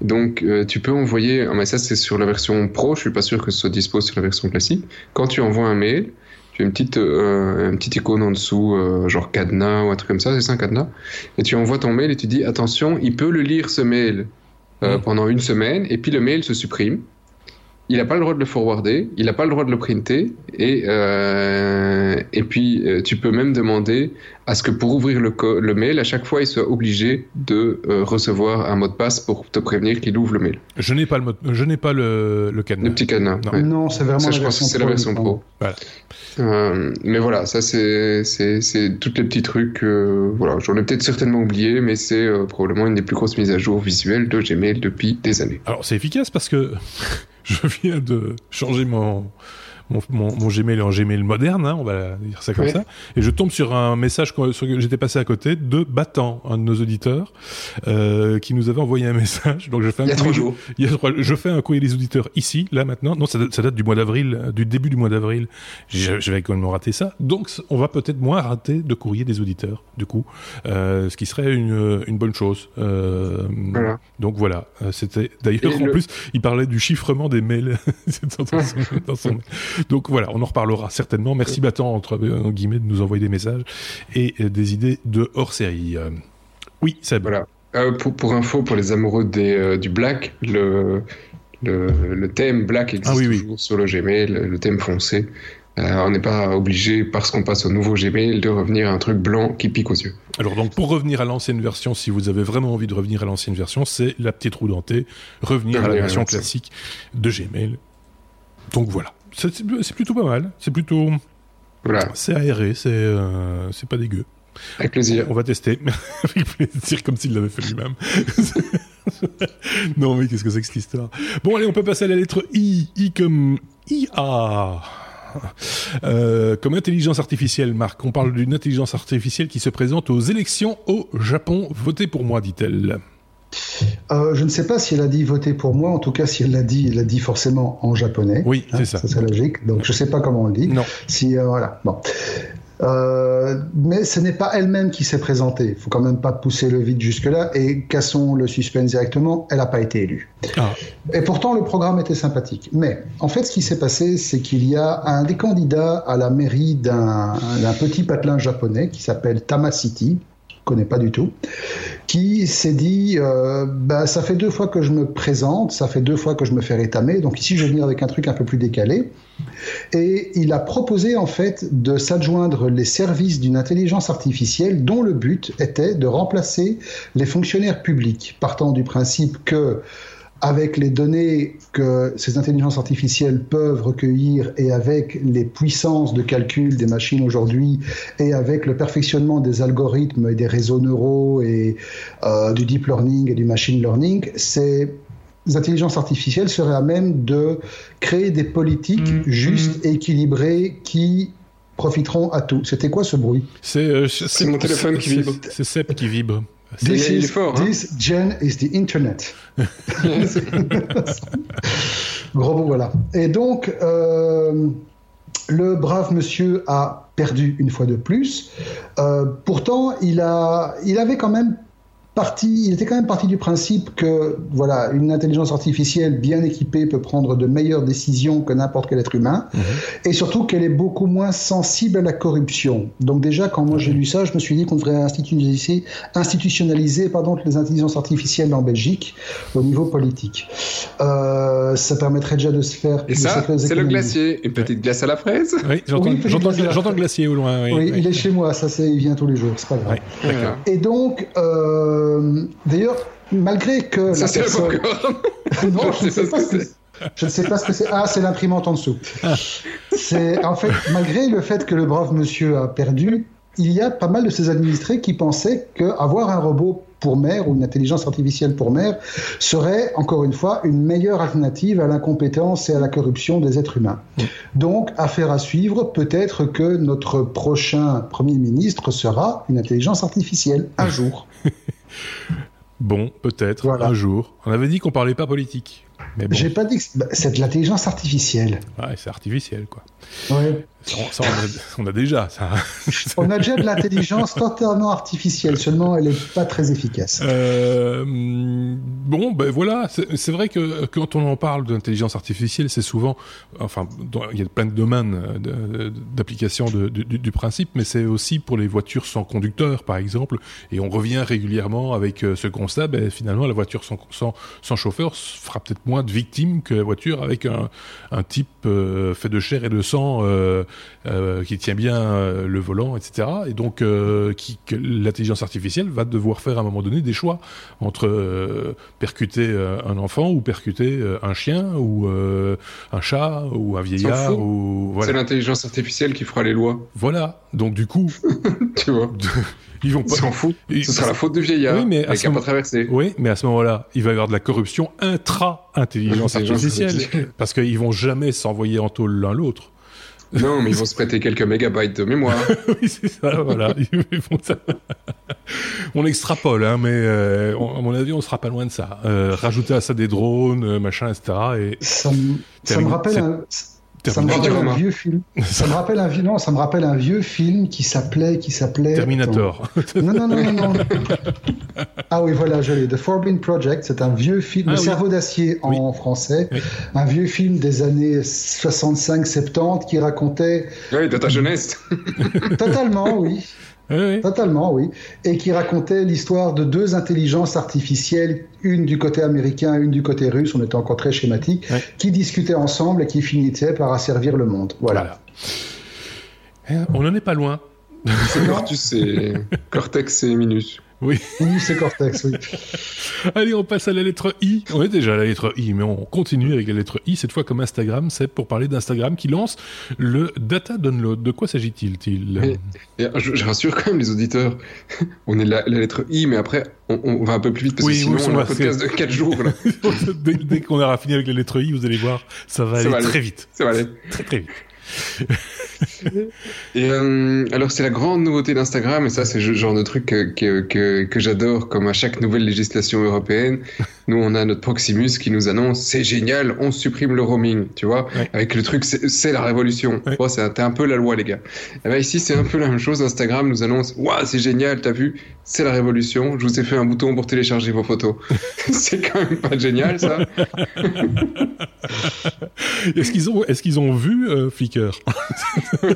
Donc, euh, tu peux envoyer, ah, mais ça c'est sur la version pro, je suis pas sûr que ce soit dispo sur la version classique. Quand tu envoies un mail, tu as une petite, euh, une petite icône en dessous, euh, genre cadenas ou un truc comme ça, c'est ça un cadenas? Et tu envoies ton mail et tu dis attention, il peut le lire ce mail euh, Mhm. pendant une semaine, et puis le mail se supprime. Il n'a pas le droit de le forwarder, il n'a pas le droit de le printer, et, euh, et puis euh, tu peux même demander à ce que pour ouvrir le, le mail, à chaque fois, il soit obligé de euh, recevoir un mot de passe pour te prévenir qu'il ouvre le mail. Je n'ai pas le, mode- je n'ai pas le, le cadenas. Le petit cadenas. Non. ouais. Non, c'est vraiment Ça, je la pense que version c'est la version pro. Voilà. Euh, mais voilà, ça c'est c'est c'est tous les petits trucs. euh, voilà, j'en ai peut-être certainement oublié, mais c'est euh, probablement une des plus grosses mises à jour visuelles de Gmail depuis des années. Alors c'est efficace parce que je viens de changer mon, mon, mon, mon Gmail en Gmail moderne, hein, on va dire ça comme ça, et je tombe sur un message que j'étais passé à côté de Battant, un de nos auditeurs, euh, qui nous avait envoyé un message. Donc je fais un Il y a trois courrier- jours. il y a trois- je fais un courrier des auditeurs ici, là maintenant. Non, ça, date- ça date du mois d'avril, euh, du début du mois d'avril. Je, je vais quand même rater ça. Donc, on va peut-être moins rater de courrier des auditeurs, du coup, euh, ce qui serait une, une bonne chose. Euh, Voilà. Donc voilà, Euh, c'était d'ailleurs en le- plus, il parlait du chiffrement des mails. dans son- dans son- Donc voilà, on en reparlera certainement. Merci Battant entre euh, guillemets de nous envoyer des messages et euh, des idées de hors série. Euh, oui, Seb. Voilà. Euh, pour, pour info, pour les amoureux des, euh, du black, le, le, le thème black existe Ah oui, oui. toujours sur le Gmail, le thème foncé. Euh, on n'est pas obligé, parce qu'on passe au nouveau Gmail, de revenir à un truc blanc qui pique aux yeux. Alors donc pour revenir à l'ancienne version, si vous avez vraiment envie de revenir à l'ancienne version, c'est la petite roue dentée, revenir à la à version classique de Gmail. Donc voilà, c'est plutôt pas mal, c'est plutôt Voilà, c'est aéré, c'est euh, pas dégueu. avec plaisir. On va tester avec plaisir comme s'il l'avait fait lui-même. non mais qu'est-ce que c'est que cette histoire? Bon allez, on peut passer à la lettre I, I comme IA. Euh, comme intelligence artificielle, Marc, on parle d'une intelligence artificielle qui se présente aux élections au Japon. Votez pour moi, dit-elle. Euh, je ne sais pas si elle a dit voter pour moi. En tout cas, si elle l'a dit, elle l'a dit forcément en japonais. Oui, Hein, c'est ça. Ça, c'est logique. Donc, je ne sais pas comment on le dit. Non. Si, euh, voilà. Bon. Euh, mais ce n'est pas elle-même qui s'est présentée. Il faut quand même pas pousser le vide jusque-là. Et cassons le suspense directement. Elle n'a pas été élue. Ah, Et pourtant, le programme était sympathique. Mais en fait, ce qui s'est passé, c'est qu'il y a un des candidats à la mairie d'un petit patelin japonais qui s'appelle Tama City, connais pas du tout, qui s'est dit euh, bah, ça fait deux fois que je me présente, ça fait deux fois que je me fais rétamer, donc ici je vais venir avec un truc un peu plus décalé. Et il a proposé en fait de s'adjoindre les services d'une intelligence artificielle dont le but était de remplacer les fonctionnaires publics, partant du principe que avec les données que ces intelligences artificielles peuvent recueillir et avec les puissances de calcul des machines aujourd'hui et avec le perfectionnement des algorithmes et des réseaux neuraux et euh, du deep learning et du machine learning, ces intelligences artificielles seraient à même de créer des politiques Mm, justes et équilibrées qui profiteront à tous. C'était quoi ce bruit? C'est euh, C'est mon téléphone qui vibre. C'est Seb qui vibre. This, est is, fort, hein. this gen is the internet. Gros bon, voilà. Et donc, euh, le brave monsieur a perdu une fois de plus. Euh, pourtant, il, a, il avait quand même parti, il était quand même parti du principe que voilà, une intelligence artificielle bien équipée peut prendre de meilleures décisions que n'importe quel être humain, et surtout qu'elle est beaucoup moins sensible à la corruption. Donc déjà, quand moi j'ai lu ça, je me suis dit qu'on devrait institutionnaliser, institutionnaliser pardon, les intelligences artificielles en Belgique au niveau politique. Euh, ça permettrait déjà de se faire. Et de ça, c'est le glacier. Une petite glace à la fraise. Oui, j'entends Oui, le glacier au loin. Oui, Oui, oui. il est chez moi, ça c'est, il vient tous les jours, c'est pas grave. Et donc, euh, d'ailleurs, malgré que Ça, c'est personne... non, je sais pas ce que. Je ne sais pas ce que c'est. Ah, c'est l'imprimante en dessous. C'est en fait, malgré le fait que le brave monsieur a perdu, il y a pas mal de ses administrés qui pensaient qu'avoir un robot pour maire ou une intelligence artificielle pour maire serait, encore une fois, une meilleure alternative à l'incompétence et à la corruption des êtres humains. Donc, affaire à suivre, peut-être que notre prochain Premier ministre sera une intelligence artificielle, un jour. Bon, peut-être, Voilà. un jour. On avait dit qu'on parlait pas politique. Mais bon, J'ai pas dit que c'est- bah, c'est de l'intelligence artificielle. ouais, c'est artificiel, quoi. Ouais. Ça, ça, on, a, on a déjà, ça. On a déjà de l'intelligence totalement artificielle, seulement elle n'est pas très efficace. Euh, bon, ben voilà, c'est vrai que quand on en parle d'intelligence artificielle, c'est souvent, enfin, dans- il y a plein de domaines euh, d'application de- de- du, du principe, mais c'est aussi pour les voitures sans conducteur, par exemple, et on revient régulièrement avec euh, ce constat, ben, finalement, la voiture sans, sans, sans chauffeur fera peut-être moins de victimes que la voiture avec un, un type euh, fait de chair et de sang euh, euh, qui tient bien euh, le volant, etc. Et donc, qui, l'intelligence artificielle va devoir faire à un moment donné des choix entre percuter un enfant ou percuter un chien ou un chat ou un vieillard ou C'est l'intelligence artificielle qui fera les lois. Voilà. Donc du coup, Tu vois. ils vont On pas. s'en fout. Ils- Ce sera la faute du vieillard. Oui, mais à ce pas moment- traversé. Oui, mais à ce moment-là, il va y avoir de la corruption intra-intelligence Intelligence artificielle. artificielle. Parce qu'ils vont jamais s'envoyer en tôle l'un l'autre. Non, mais ils vont se prêter quelques mégabytes de mémoire. oui, c'est ça, voilà. On extrapole, hein, mais euh, on- à mon avis, on sera pas loin de ça. Euh, rajouter à ça des drones, euh, machin, etc. Et Ça, me- ça Terminé. me rappelle un, ça me Terminator. rappelle un vieux film. Ça me rappelle un vieux, non, ça me rappelle un vieux film qui s'appelait, qui s'appelait. Terminator. Non, non, non, non, non. Ah oui, voilà, je l'ai. The Forbidden Project, c'est un vieux film, Ah Le oui. cerveau d'acier en français, Oui. un vieux film des années 65-70 qui racontait Oui, de ta jeunesse. totalement, oui, Oui, oui. Totalement, oui. Et qui racontait l'histoire de deux intelligences artificielles, une du côté américain, une du côté russe, on était encore très schématique, Ouais. qui discutaient ensemble et qui finissaient par asservir le monde. Voilà. Voilà. Eh, On n'en est pas loin. C'est Cortus, c'est Cortex et Minus. Oui. Oui, c'est Cortex, oui. Allez, on passe à la lettre I. On est déjà à la lettre I, mais on continue avec la lettre I, cette fois comme Instagram. C'est pour parler d'Instagram qui lance le Data Download. De quoi s'agit-il -il Oui. Et je, je rassure quand même les auditeurs. On est la, la lettre I, mais après, on, on va un peu plus vite parce Oui, que sinon, oui, on on a un podcast de 4 jours. Là. dès, dès qu'on aura fini avec la lettre I, vous allez voir, ça va Ça aller va aller. très vite. Ça va aller. Très très vite. Et euh, alors, c'est la grande nouveauté d'Instagram, et ça, c'est le genre de truc que, que, que, que j'adore, comme à chaque nouvelle législation européenne. Nous, on a notre Proximus qui nous annonce c'est génial, on supprime le roaming, tu vois, Ouais. avec le truc, c'est la révolution. Ouais. C'est un, peu la loi, les gars. Et ben ici, c'est un peu la même chose. Instagram nous annonce waouh, c'est génial, t'as vu, c'est la révolution. Je vous ai fait un bouton pour télécharger vos photos. c'est quand même pas génial, ça. Est-ce qu'ils ont, est-ce qu'ils ont vu euh, Flickr?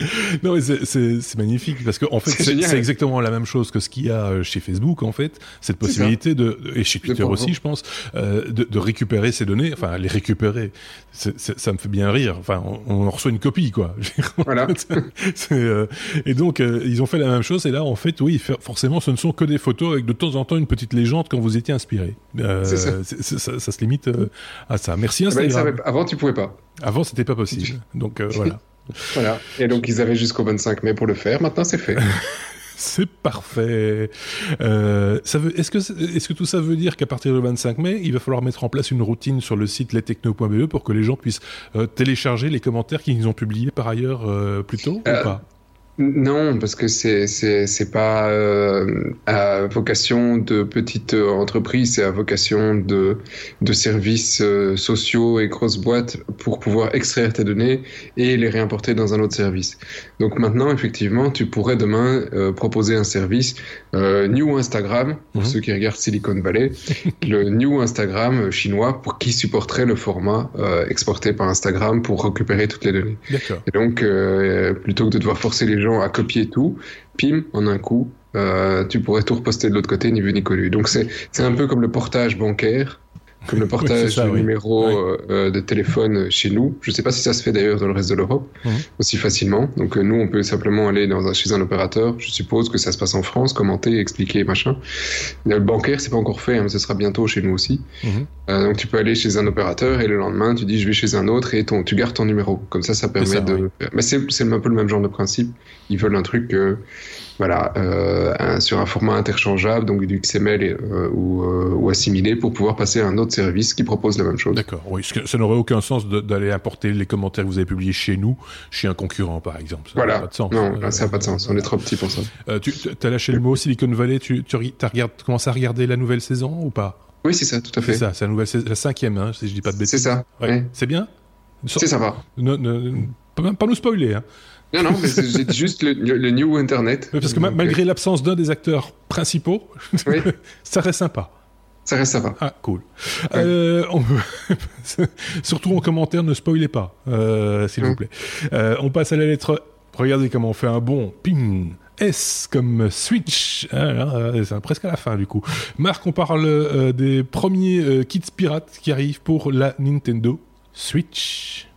non, mais c'est magnifique parce qu'en en fait, c'est exactement la même chose que ce qu'il y a euh, chez Facebook, en fait. Cette possibilité de, et chez Twitter aussi, je pense, euh, de, de, récupérer ces données, enfin, les récupérer. ça me fait bien rire. Enfin, on, on reçoit une copie, quoi. Voilà. euh, et donc, euh, ils ont fait la même chose. Et là, en fait, oui, forcément, ce ne sont que des photos avec de temps en temps une petite légende quand vous étiez inspiré. Euh, ça. Ça, ça. se limite à ça. Merci bah, Instagram. avant, tu pouvais pas. Avant, c'était pas possible. Donc, voilà. Voilà. Et donc ils avaient jusqu'au 25 mai pour le faire. Maintenant c'est fait. c'est parfait. Euh, ça veut, est-ce que, est-ce que tout ça veut dire qu'à partir du 25 mai, il va falloir mettre en place une routine sur le site lestechno.be pour que les gens puissent euh, télécharger les commentaires qu'ils ont publiés par ailleurs euh, plus tôt ou pas? Non, parce que c'est c'est pas euh, à vocation de petite entreprise, c'est à vocation de de services euh, sociaux et grosses boîtes pour pouvoir extraire tes données et les réimporter dans un autre service. Donc maintenant, effectivement, tu pourrais demain euh, proposer un service New Instagram pour mhm. ceux qui regardent Silicon Valley, le New Instagram chinois pour qui supporterait le format exporté par Instagram pour récupérer toutes les données. Et donc plutôt que de devoir forcer les gens à copier tout, pim, en un coup, euh, tu pourrais tout reposter de l'autre côté, ni vu ni connu. Donc c'est un peu comme le portage bancaire, comme le portage de numéro euh, euh, de téléphone chez nous. Je ne sais pas si ça se fait d'ailleurs dans le reste de l'Europe mhm. aussi facilement. Donc euh, nous, on peut simplement aller dans un, chez un opérateur. Je suppose que ça se passe en France, commenter, expliquer, machin. Le bancaire, c'est pas encore fait, hein, mais ce sera bientôt chez nous aussi. Mhm. donc tu peux aller chez un opérateur et le lendemain, tu dis je vais chez un autre et ton, tu gardes ton numéro. Comme ça, ça permet de. Mais c'est un peu le même genre de principe. Ils veulent un truc voilà, euh, sur un format interchangeable, donc du XML euh, ou, euh, ou, assimilé, pour pouvoir passer à un autre service qui propose la même chose. D'accord, oui, ça n'aurait aucun sens d'aller importer les commentaires que vous avez publiés chez nous, chez un concurrent par exemple. Ça voilà, pas de sens. non, ça n'a pas de sens, on est trop petit pour ça. tu as lâché le mot Silicon Valley, tu, tu as commencé à regarder la nouvelle saison ou pas? Oui, c'est ça, tout à fait. C'est ça, c'est la, nouvelle, la cinquième, hein, si je dis pas de bêtises. C'est ça, ouais. C'est bien? C'est sympa. Ne, ne, pas, pas nous spoiler, hein. Non, non, mais c'est juste le, le, New Internet. parce que malgré l'absence d'un des acteurs principaux, ça reste sympa. Ça reste sympa. Ah, cool. Euh, Surtout en commentaire, ne spoilez pas, euh, s'il vous mm. plaît. Euh, on passe à la lettre. Regardez comment on fait un bon ping. S comme Switch, ah, c'est presque à la fin du coup. Marc, on parle euh, des premiers euh, kits pirates qui arrivent pour la Nintendo Switch.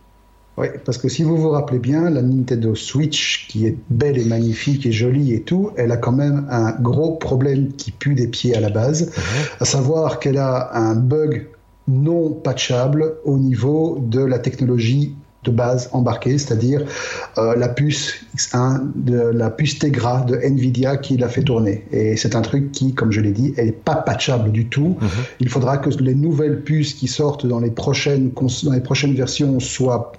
Oui, parce que si vous vous rappelez bien, la Nintendo Switch, qui est belle et magnifique et jolie et tout, elle a quand même un gros problème qui pue des pieds à la base, à savoir qu'elle a un bug non patchable au niveau de la technologie de base embarquée, c'est-à-dire euh, la puce X1 de la puce Tegra de Nvidia qui l'a fait tourner. Et c'est un truc qui, comme je l'ai dit, est pas patchable du tout. Mhm. Il faudra que les nouvelles puces qui sortent dans les prochaines dans les prochaines versions soient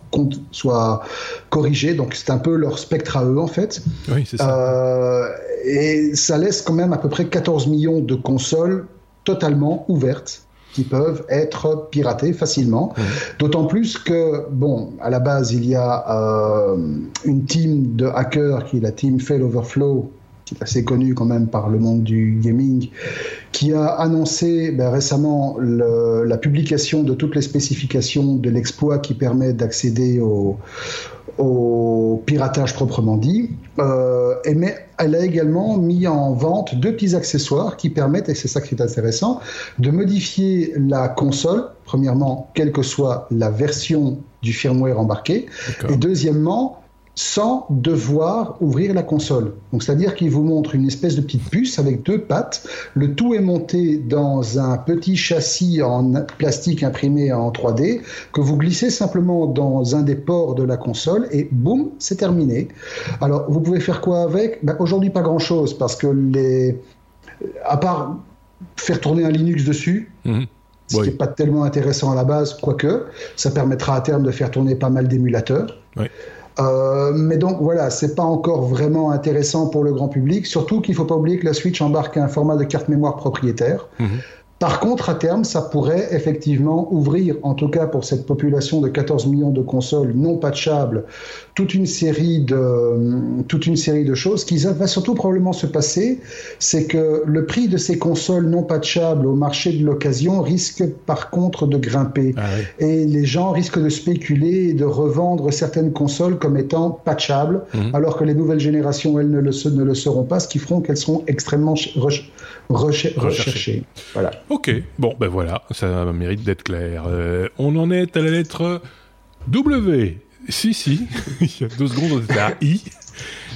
soient corrigées. Donc c'est un peu leur spectre à eux en fait. Oui, c'est ça. Euh, et ça laisse quand même à peu près 14 millions de consoles totalement ouvertes qui peuvent être piratés facilement. D'autant plus que, bon, à la base, il y a euh, une team de hackers qui est la team Fail Overflow, qui est assez connue quand même par le monde du gaming, qui a annoncé ben, récemment le, la publication de toutes les spécifications de l'exploit qui permet d'accéder au, au piratage proprement dit. Euh, mais elle a également mis en vente deux petits accessoires qui permettent, et c'est ça qui est intéressant, de modifier la console, premièrement, quelle que soit la version du firmware embarqué, et deuxièmement, sans devoir ouvrir la console. Donc, c'est-à-dire qu'il vous montre une espèce de petite puce avec deux pattes. Le tout est monté dans un petit châssis en plastique imprimé en 3D que vous glissez simplement dans un des ports de la console et boum, c'est terminé. Alors, vous pouvez faire quoi avec? Ben, Aujourd'hui, pas grand-chose parce que les, à part faire tourner un Linux dessus. Mhm. Ce qui n'est pas tellement intéressant à la base, quoique ça permettra à terme de faire tourner pas mal d'émulateurs. Oui. Euh, mais donc voilà, c'est pas encore vraiment intéressant pour le grand public, surtout qu'il faut pas oublier que la Switch embarque un format de carte mémoire propriétaire. Mhm. Par contre, à terme, ça pourrait effectivement ouvrir, en tout cas pour cette population de 14 millions de consoles non patchables, toute une série de, toute une série de choses. Ce qui va surtout probablement se passer, c'est que le prix de ces consoles non patchables au marché de l'occasion risque par contre de grimper. Ah oui. Et les gens risquent de spéculer et de revendre certaines consoles comme étant patchables, Mhm. alors que les nouvelles générations, elles, ne le, se- ne le seront pas, ce qui feront qu'elles seront extrêmement ch- reche- reche- Recherchées. recherchées. Voilà. Ok, bon ben voilà, ça mérite d'être clair. Euh, on en est à la lettre W. Si, si, il y a deux secondes on était à I.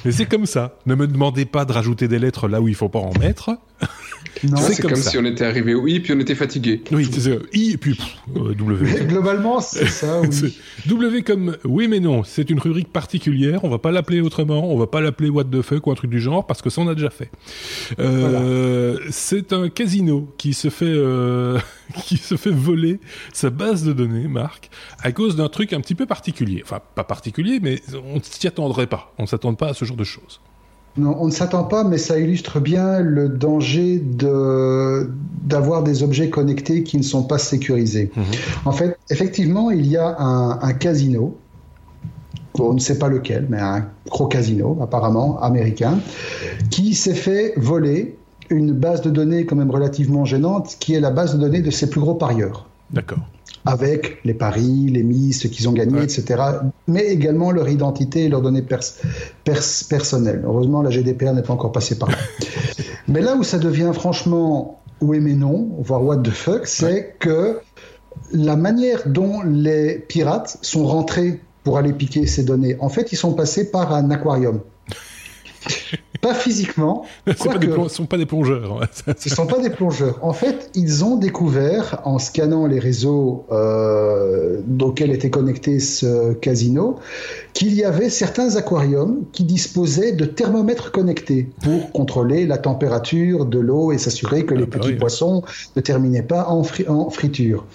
Mais c'est comme ça. Ne me demandez pas de rajouter des lettres là où il faut pas en mettre. Non, C'est comme comme, ça. si on était arrivé au I puis on était fatigué. Oui, c'est ça. I et puis pff, euh, W. Mais globalement, c'est ça, oui. W comme oui mais non, c'est une rubrique particulière, on va pas l'appeler autrement, on va pas l'appeler what the fuck ou un truc du genre parce que ça on a déjà fait. Euh, C'est un casino qui se fait euh, qui se fait voler sa base de données, Marc, à cause d'un truc un petit peu particulier. Enfin pas particulier, mais on ne s'y attendrait pas. On s'attend pas à ce genre de choses. Non, on ne s'attend pas, mais ça illustre bien le danger de d'avoir des objets connectés qui ne sont pas sécurisés. Mhm. En fait, effectivement, il y a un, un casino, on ne sait pas lequel, mais un gros casino apparemment américain, qui s'est fait voler une base de données quand même relativement gênante, qui est la base de données de ses plus gros parieurs D'accord. avec les paris, les mises, ce qu'ils ont gagné, Ouais. etc. Mais également leur identité et leurs données pers- pers- personnelles. Heureusement, la GDPR n'est pas encore passée par là. mais là où ça devient franchement oui mais non, voire what the fuck, c'est que la manière dont les pirates sont rentrés pour aller piquer ces données, en fait, ils sont passés par un aquarium. pas physiquement, Ce sont pas des plongeurs. hein. ce ne sont pas des plongeurs. En fait, ils ont découvert, en scannant les réseaux euh, auxquels était connecté ce casino, qu'il y avait certains aquariums qui disposaient de thermomètres connectés pour contrôler la température de l'eau et s'assurer que Ah les bah petits oui. poissons ne terminaient pas en, fri- en friture.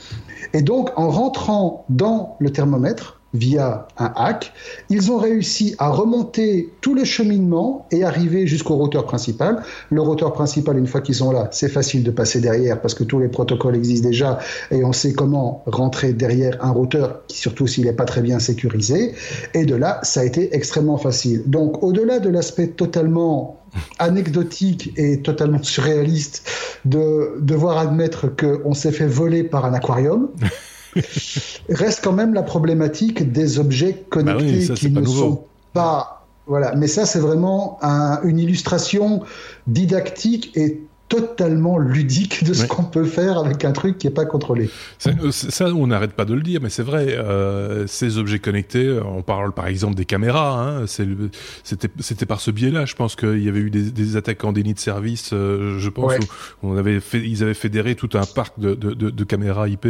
Et donc, en rentrant dans le thermomètre, via un hack, ils ont réussi à remonter tout le cheminement et arriver jusqu'au routeur principal. Le routeur principal, une fois qu'ils sont là, c'est facile de passer derrière parce que tous les protocoles existent déjà et on sait comment rentrer derrière un routeur, surtout s'il n'est pas très bien sécurisé. Et de là, ça a été extrêmement facile. Donc, au-delà de l'aspect totalement anecdotique et totalement surréaliste de devoir admettre qu'on s'est fait voler par un aquarium, reste quand même la problématique des objets connectés Bah oui, ça, c'est qui ne nouveau. sont pas. Voilà, mais ça c'est vraiment un- une illustration didactique et totalement ludique de ce qu'on peut faire avec un truc qui n'est pas contrôlé. Ça, euh, ça, on n'arrête pas de le dire, mais c'est vrai. euh, ces objets connectés, on parle par exemple des caméras. Hein, c'était, par ce biais-là. Je pense qu'il y avait eu des, des attaques en déni de service. euh, je pense Ouais. où on avait fait, ils avaient fédéré tout un parc de, de, de, de caméras IP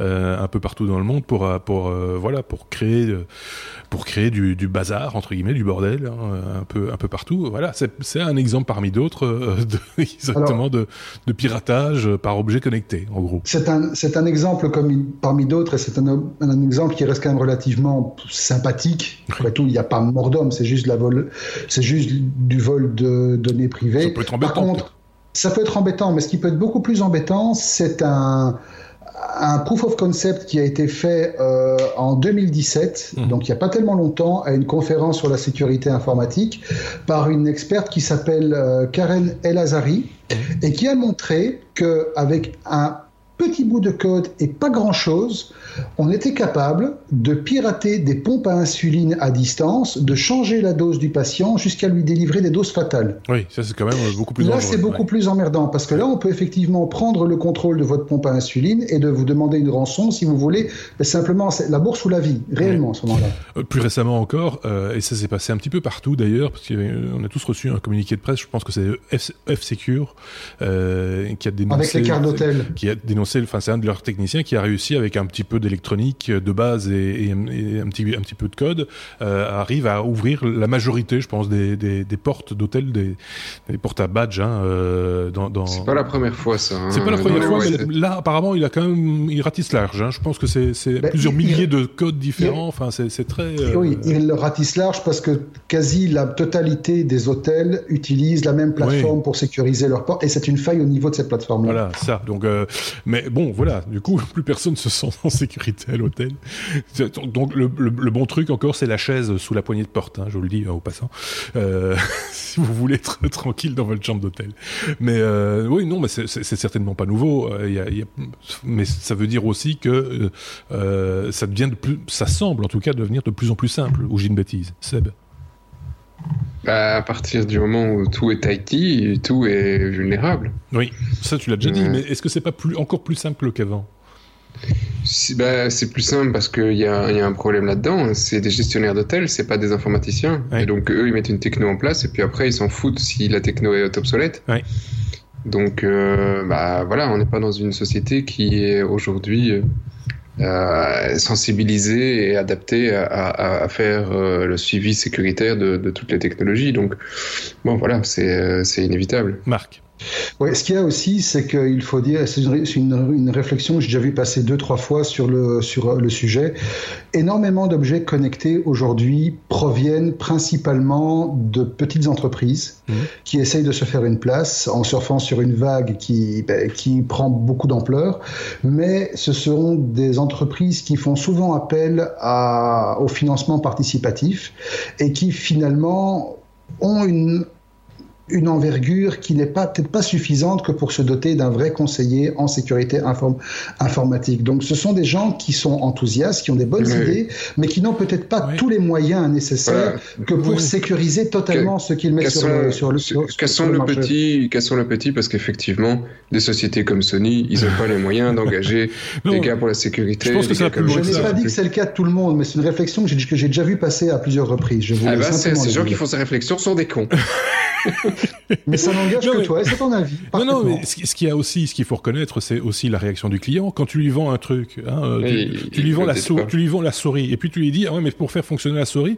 euh, un peu partout dans le monde pour, euh, pour euh, voilà, pour créer, pour créer du, du bazar entre guillemets, du bordel, hein, un peu, un peu partout. Voilà, c'est, c'est un exemple parmi d'autres euh, de, piratage par objet connecté, en gros. C'est un, c'est un exemple comme parmi d'autres et c'est un, un exemple qui reste quand même relativement sympathique. Après tout, il n'y a pas mort d'homme, c'est juste, la vol, c'est juste du vol de données privées. Ça peut être Par embêtant. contre, ça peut être embêtant, mais ce qui peut être beaucoup plus embêtant, c'est un, un proof of concept qui a été fait euh, en 2017, Mhm. donc il n'y a pas tellement longtemps, à une conférence sur la sécurité informatique par une experte qui s'appelle euh, Karen El Azari et qui a montré qu'avec un petit bout de code et pas grand-chose, on était capable de pirater des pompes à insuline à distance, de changer la dose du patient jusqu'à lui délivrer des doses fatales. Oui, ça c'est quand même euh, beaucoup plus Là, c'est beaucoup ouais. plus emmerdant parce que là, on peut effectivement prendre le contrôle de votre pompe à insuline et de vous demander une rançon si vous voulez. Simplement, c'est la bourse ou la vie, réellement, à ce moment-là. Euh, Plus récemment encore, euh, et ça s'est passé un petit peu partout d'ailleurs, parce qu'on a tous reçu un communiqué de presse, je pense que c'est F-Secure, euh, qui a dénoncé... Avec les cartes d'hôtel. Qui a dénoncé sait, enfin c'est un de leurs techniciens qui a réussi avec un petit peu d'électronique de base et, un petit un petit peu de code, arrive à ouvrir la majorité, je pense, des, des, portes d'hôtels, des, des, portes à badge. Hein, dans, dans... C'est pas la première fois ça. Hein. C'est pas la première fois, mais là apparemment il a quand même il ratisse large. Hein. Je pense que c'est ben, plusieurs milliers de codes différents. Enfin c'est très. Oui, il ratisse large parce que quasi la totalité des hôtels utilisent la même plateforme pour sécuriser leurs portes et c'est une faille au niveau de cette plateforme-là. Voilà, ça. Donc, euh, mais bon, voilà. Du coup, plus personne se sent en sécurité à l'hôtel. Donc, le, bon truc encore, c'est la chaise sous la poignée de porte. Hein, je vous le dis euh, au passant. Euh, si vous voulez être tranquille dans votre chambre d'hôtel. Mais oui, non, mais c'est certainement pas nouveau. mais ça veut dire aussi que ça devient de plus, ça semble en tout cas devenir de plus en plus simple. Ou j'ai une bêtise, Seb? Bah, à partir du moment où tout est IT, tout est vulnérable. Oui, ça tu l'as déjà dit, mais est-ce que c'est pas plus, encore plus simple qu'avant? Bah, c'est plus simple parce qu'il y, y, a un problème là-dedans. C'est des gestionnaires d'hôtels, c'est pas des informaticiens. Et donc eux, ils mettent une techno en place et puis après, ils s'en foutent si la techno est obsolète. Donc, euh, bah voilà, on n'est pas dans une société qui est aujourd'hui euh, sensibiliser et adapter à, à, à faire euh, le suivi sécuritaire de, de, toutes les technologies. Donc, bon, voilà, c'est euh, inévitable. Marc. Ouais, ce qu'il y a aussi, c'est qu'il faut dire, c'est une, une, réflexion que j'ai déjà vu passer deux, trois fois sur le, sur le sujet. Énormément d'objets connectés aujourd'hui proviennent principalement de petites entreprises mmh. qui essayent de se faire une place en surfant sur une vague qui, ben, qui prend beaucoup d'ampleur. Mais ce seront des entreprises qui font souvent appel à, au financement participatif et qui finalement ont une une envergure qui n'est pas peut-être pas suffisante que pour se doter d'un vrai conseiller en sécurité informatique. Donc ce sont des gens qui sont enthousiastes, qui ont des bonnes idées, mais qui n'ont peut-être pas tous les moyens nécessaires que pour sécuriser totalement ce qu'ils mettent sur, le, sur le sur, cassons le, petit, cassons le petit? Parce qu'effectivement des sociétés comme Sony, ils n'ont pas les moyens d'engager des gars pour la sécurité. Je pense que ça Je n'ai pas dit que c'est le cas de tout le monde, mais c'est une réflexion que j'ai déjà vu passer à plusieurs reprises. Je ah bah, ces gens qui font ces réflexions sont des cons. mais ça n'engage que toi, c'est ton avis. Non, non, mais ce, qu'il y a aussi, ce qu'il faut reconnaître, c'est aussi la réaction du client. Quand tu lui vends un truc, hein, tu, lui vends la souris, tu lui vends la souris, et puis tu lui dis, ah ouais, mais pour faire fonctionner la souris,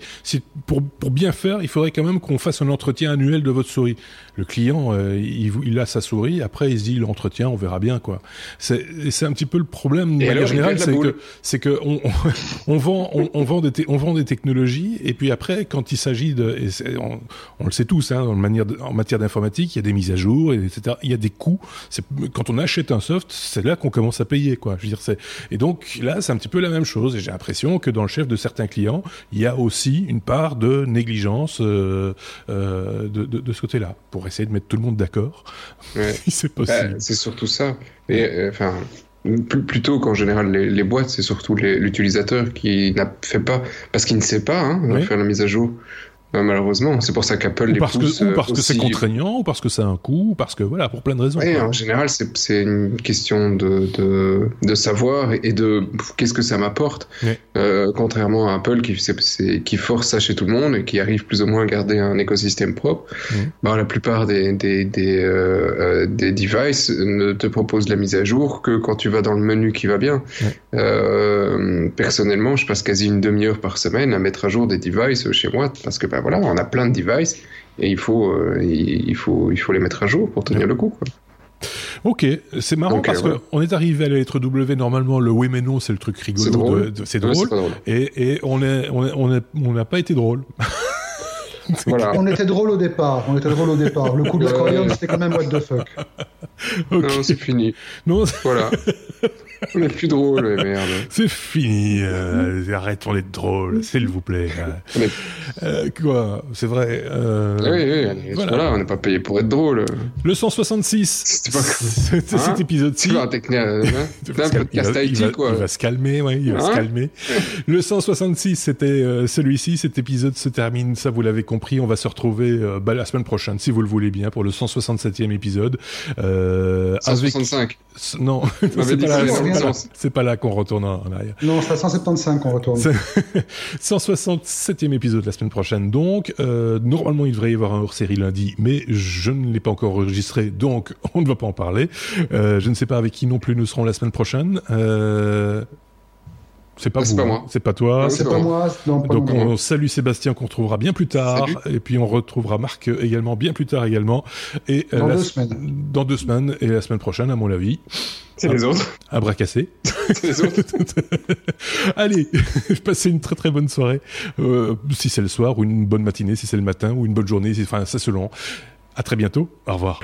pour, pour bien faire, il faudrait quand même qu'on fasse un entretien annuel de votre souris. Le client, euh, il, il, a sa souris, après il se dit l'entretien, on verra bien quoi. C'est un petit peu le problème de manière générale, c'est que c'est que on, on, vend on, on, vend des on vend des technologies, et puis après quand il s'agit de, on, on, le sait tous, hein, dans le manière en matière d'informatique, il y a des mises à jour, etc. Il y a des coûts. Quand on achète un soft, c'est là qu'on commence à payer, quoi. Je veux dire, et donc là, c'est un petit peu la même chose. Et j'ai l'impression que dans le chef de certains clients, il y a aussi une part de négligence euh, euh, de, de, de, ce côté-là, pour essayer de mettre tout le monde d'accord. Ouais. c'est possible. Bah, c'est surtout ça. Et euh, enfin. plutôt qu'en général les, les boîtes, c'est surtout l'utilisateur qui n'a fait pas, parce qu'il ne sait pas hein, faire la mise à jour. Bah, malheureusement, c'est pour ça qu'Apple les parce pousse que, Ou parce que c'est contraignant, ou parce que c'est un coût, ou parce que voilà, pour plein de raisons. Oui, en général, c'est une question de, de, de savoir et de qu'est-ce que ça m'apporte. Euh, contrairement à Apple qui, qui force ça chez tout le monde et qui arrive plus ou moins à garder un écosystème propre, bah, la plupart des, des, des, euh, euh, des devices ne te proposent la mise à jour que quand tu vas dans le menu qui va bien. Euh, personnellement, je passe quasi une demi-heure par semaine à mettre à jour des devices chez moi parce que ben voilà, on a plein de devices et il faut, euh, il, faut, il faut les mettre à jour pour tenir le coup. Quoi. Ok, c'est marrant parce euh, qu'on est arrivé à la lettre W. Normalement, le oui mais non, c'est le truc rigolo. C'est drôle. drôle. Et, et, on n'a on on on pas été drôle. voilà. On était drôle au départ. On était drôle au départ. Le coup de l'aquarium, c'était quand même what the fuck. Non, c'est fini. Non, voilà. On est plus drôle, merde. C'est fini. Euh, arrêtons d'être drôle, s'il vous plaît. Euh, quoi C'est vrai. Euh, oui, oui. Voilà. on n'est pas payé pour être drôle. Le 166. C'était pas... cet hein épisode-ci. un, technicien, un podcast il quoi. Il va se calmer, il va se hein calmer. Le 166, c'était celui-ci. Cet épisode se termine, ça vous l'avez compris compris, on va se retrouver euh, bah, la semaine prochaine, si vous le voulez bien, pour le 167e épisode. Euh, 165. Avec... Non, c'est pas, là, c'est pas là qu'on retourne en arrière. Non, c'est à 175 qu'on retourne. 167e épisode la semaine prochaine. Donc, euh, normalement, il devrait y avoir un hors-série lundi, mais je ne l'ai pas encore enregistré, donc on ne va pas en parler. Euh, je ne sais pas avec qui non plus nous serons la semaine prochaine. Euh, c'est pas, ah, pas moi. C'est pas toi. C'est pas moi. Non, pas Donc on salue Sébastien qu'on retrouvera bien plus tard. Et puis on retrouvera Marc également bien plus tard également. Et euh, dans deux semaines. Dans deux semaines et la semaine prochaine à mon avis. C'est les autres. À bras cassés. C'est les autres. Allez, passez une très très bonne soirée. Euh, si c'est le soir ou une bonne matinée, si c'est le matin ou une bonne journée, enfin ça selon. À très bientôt. Au revoir.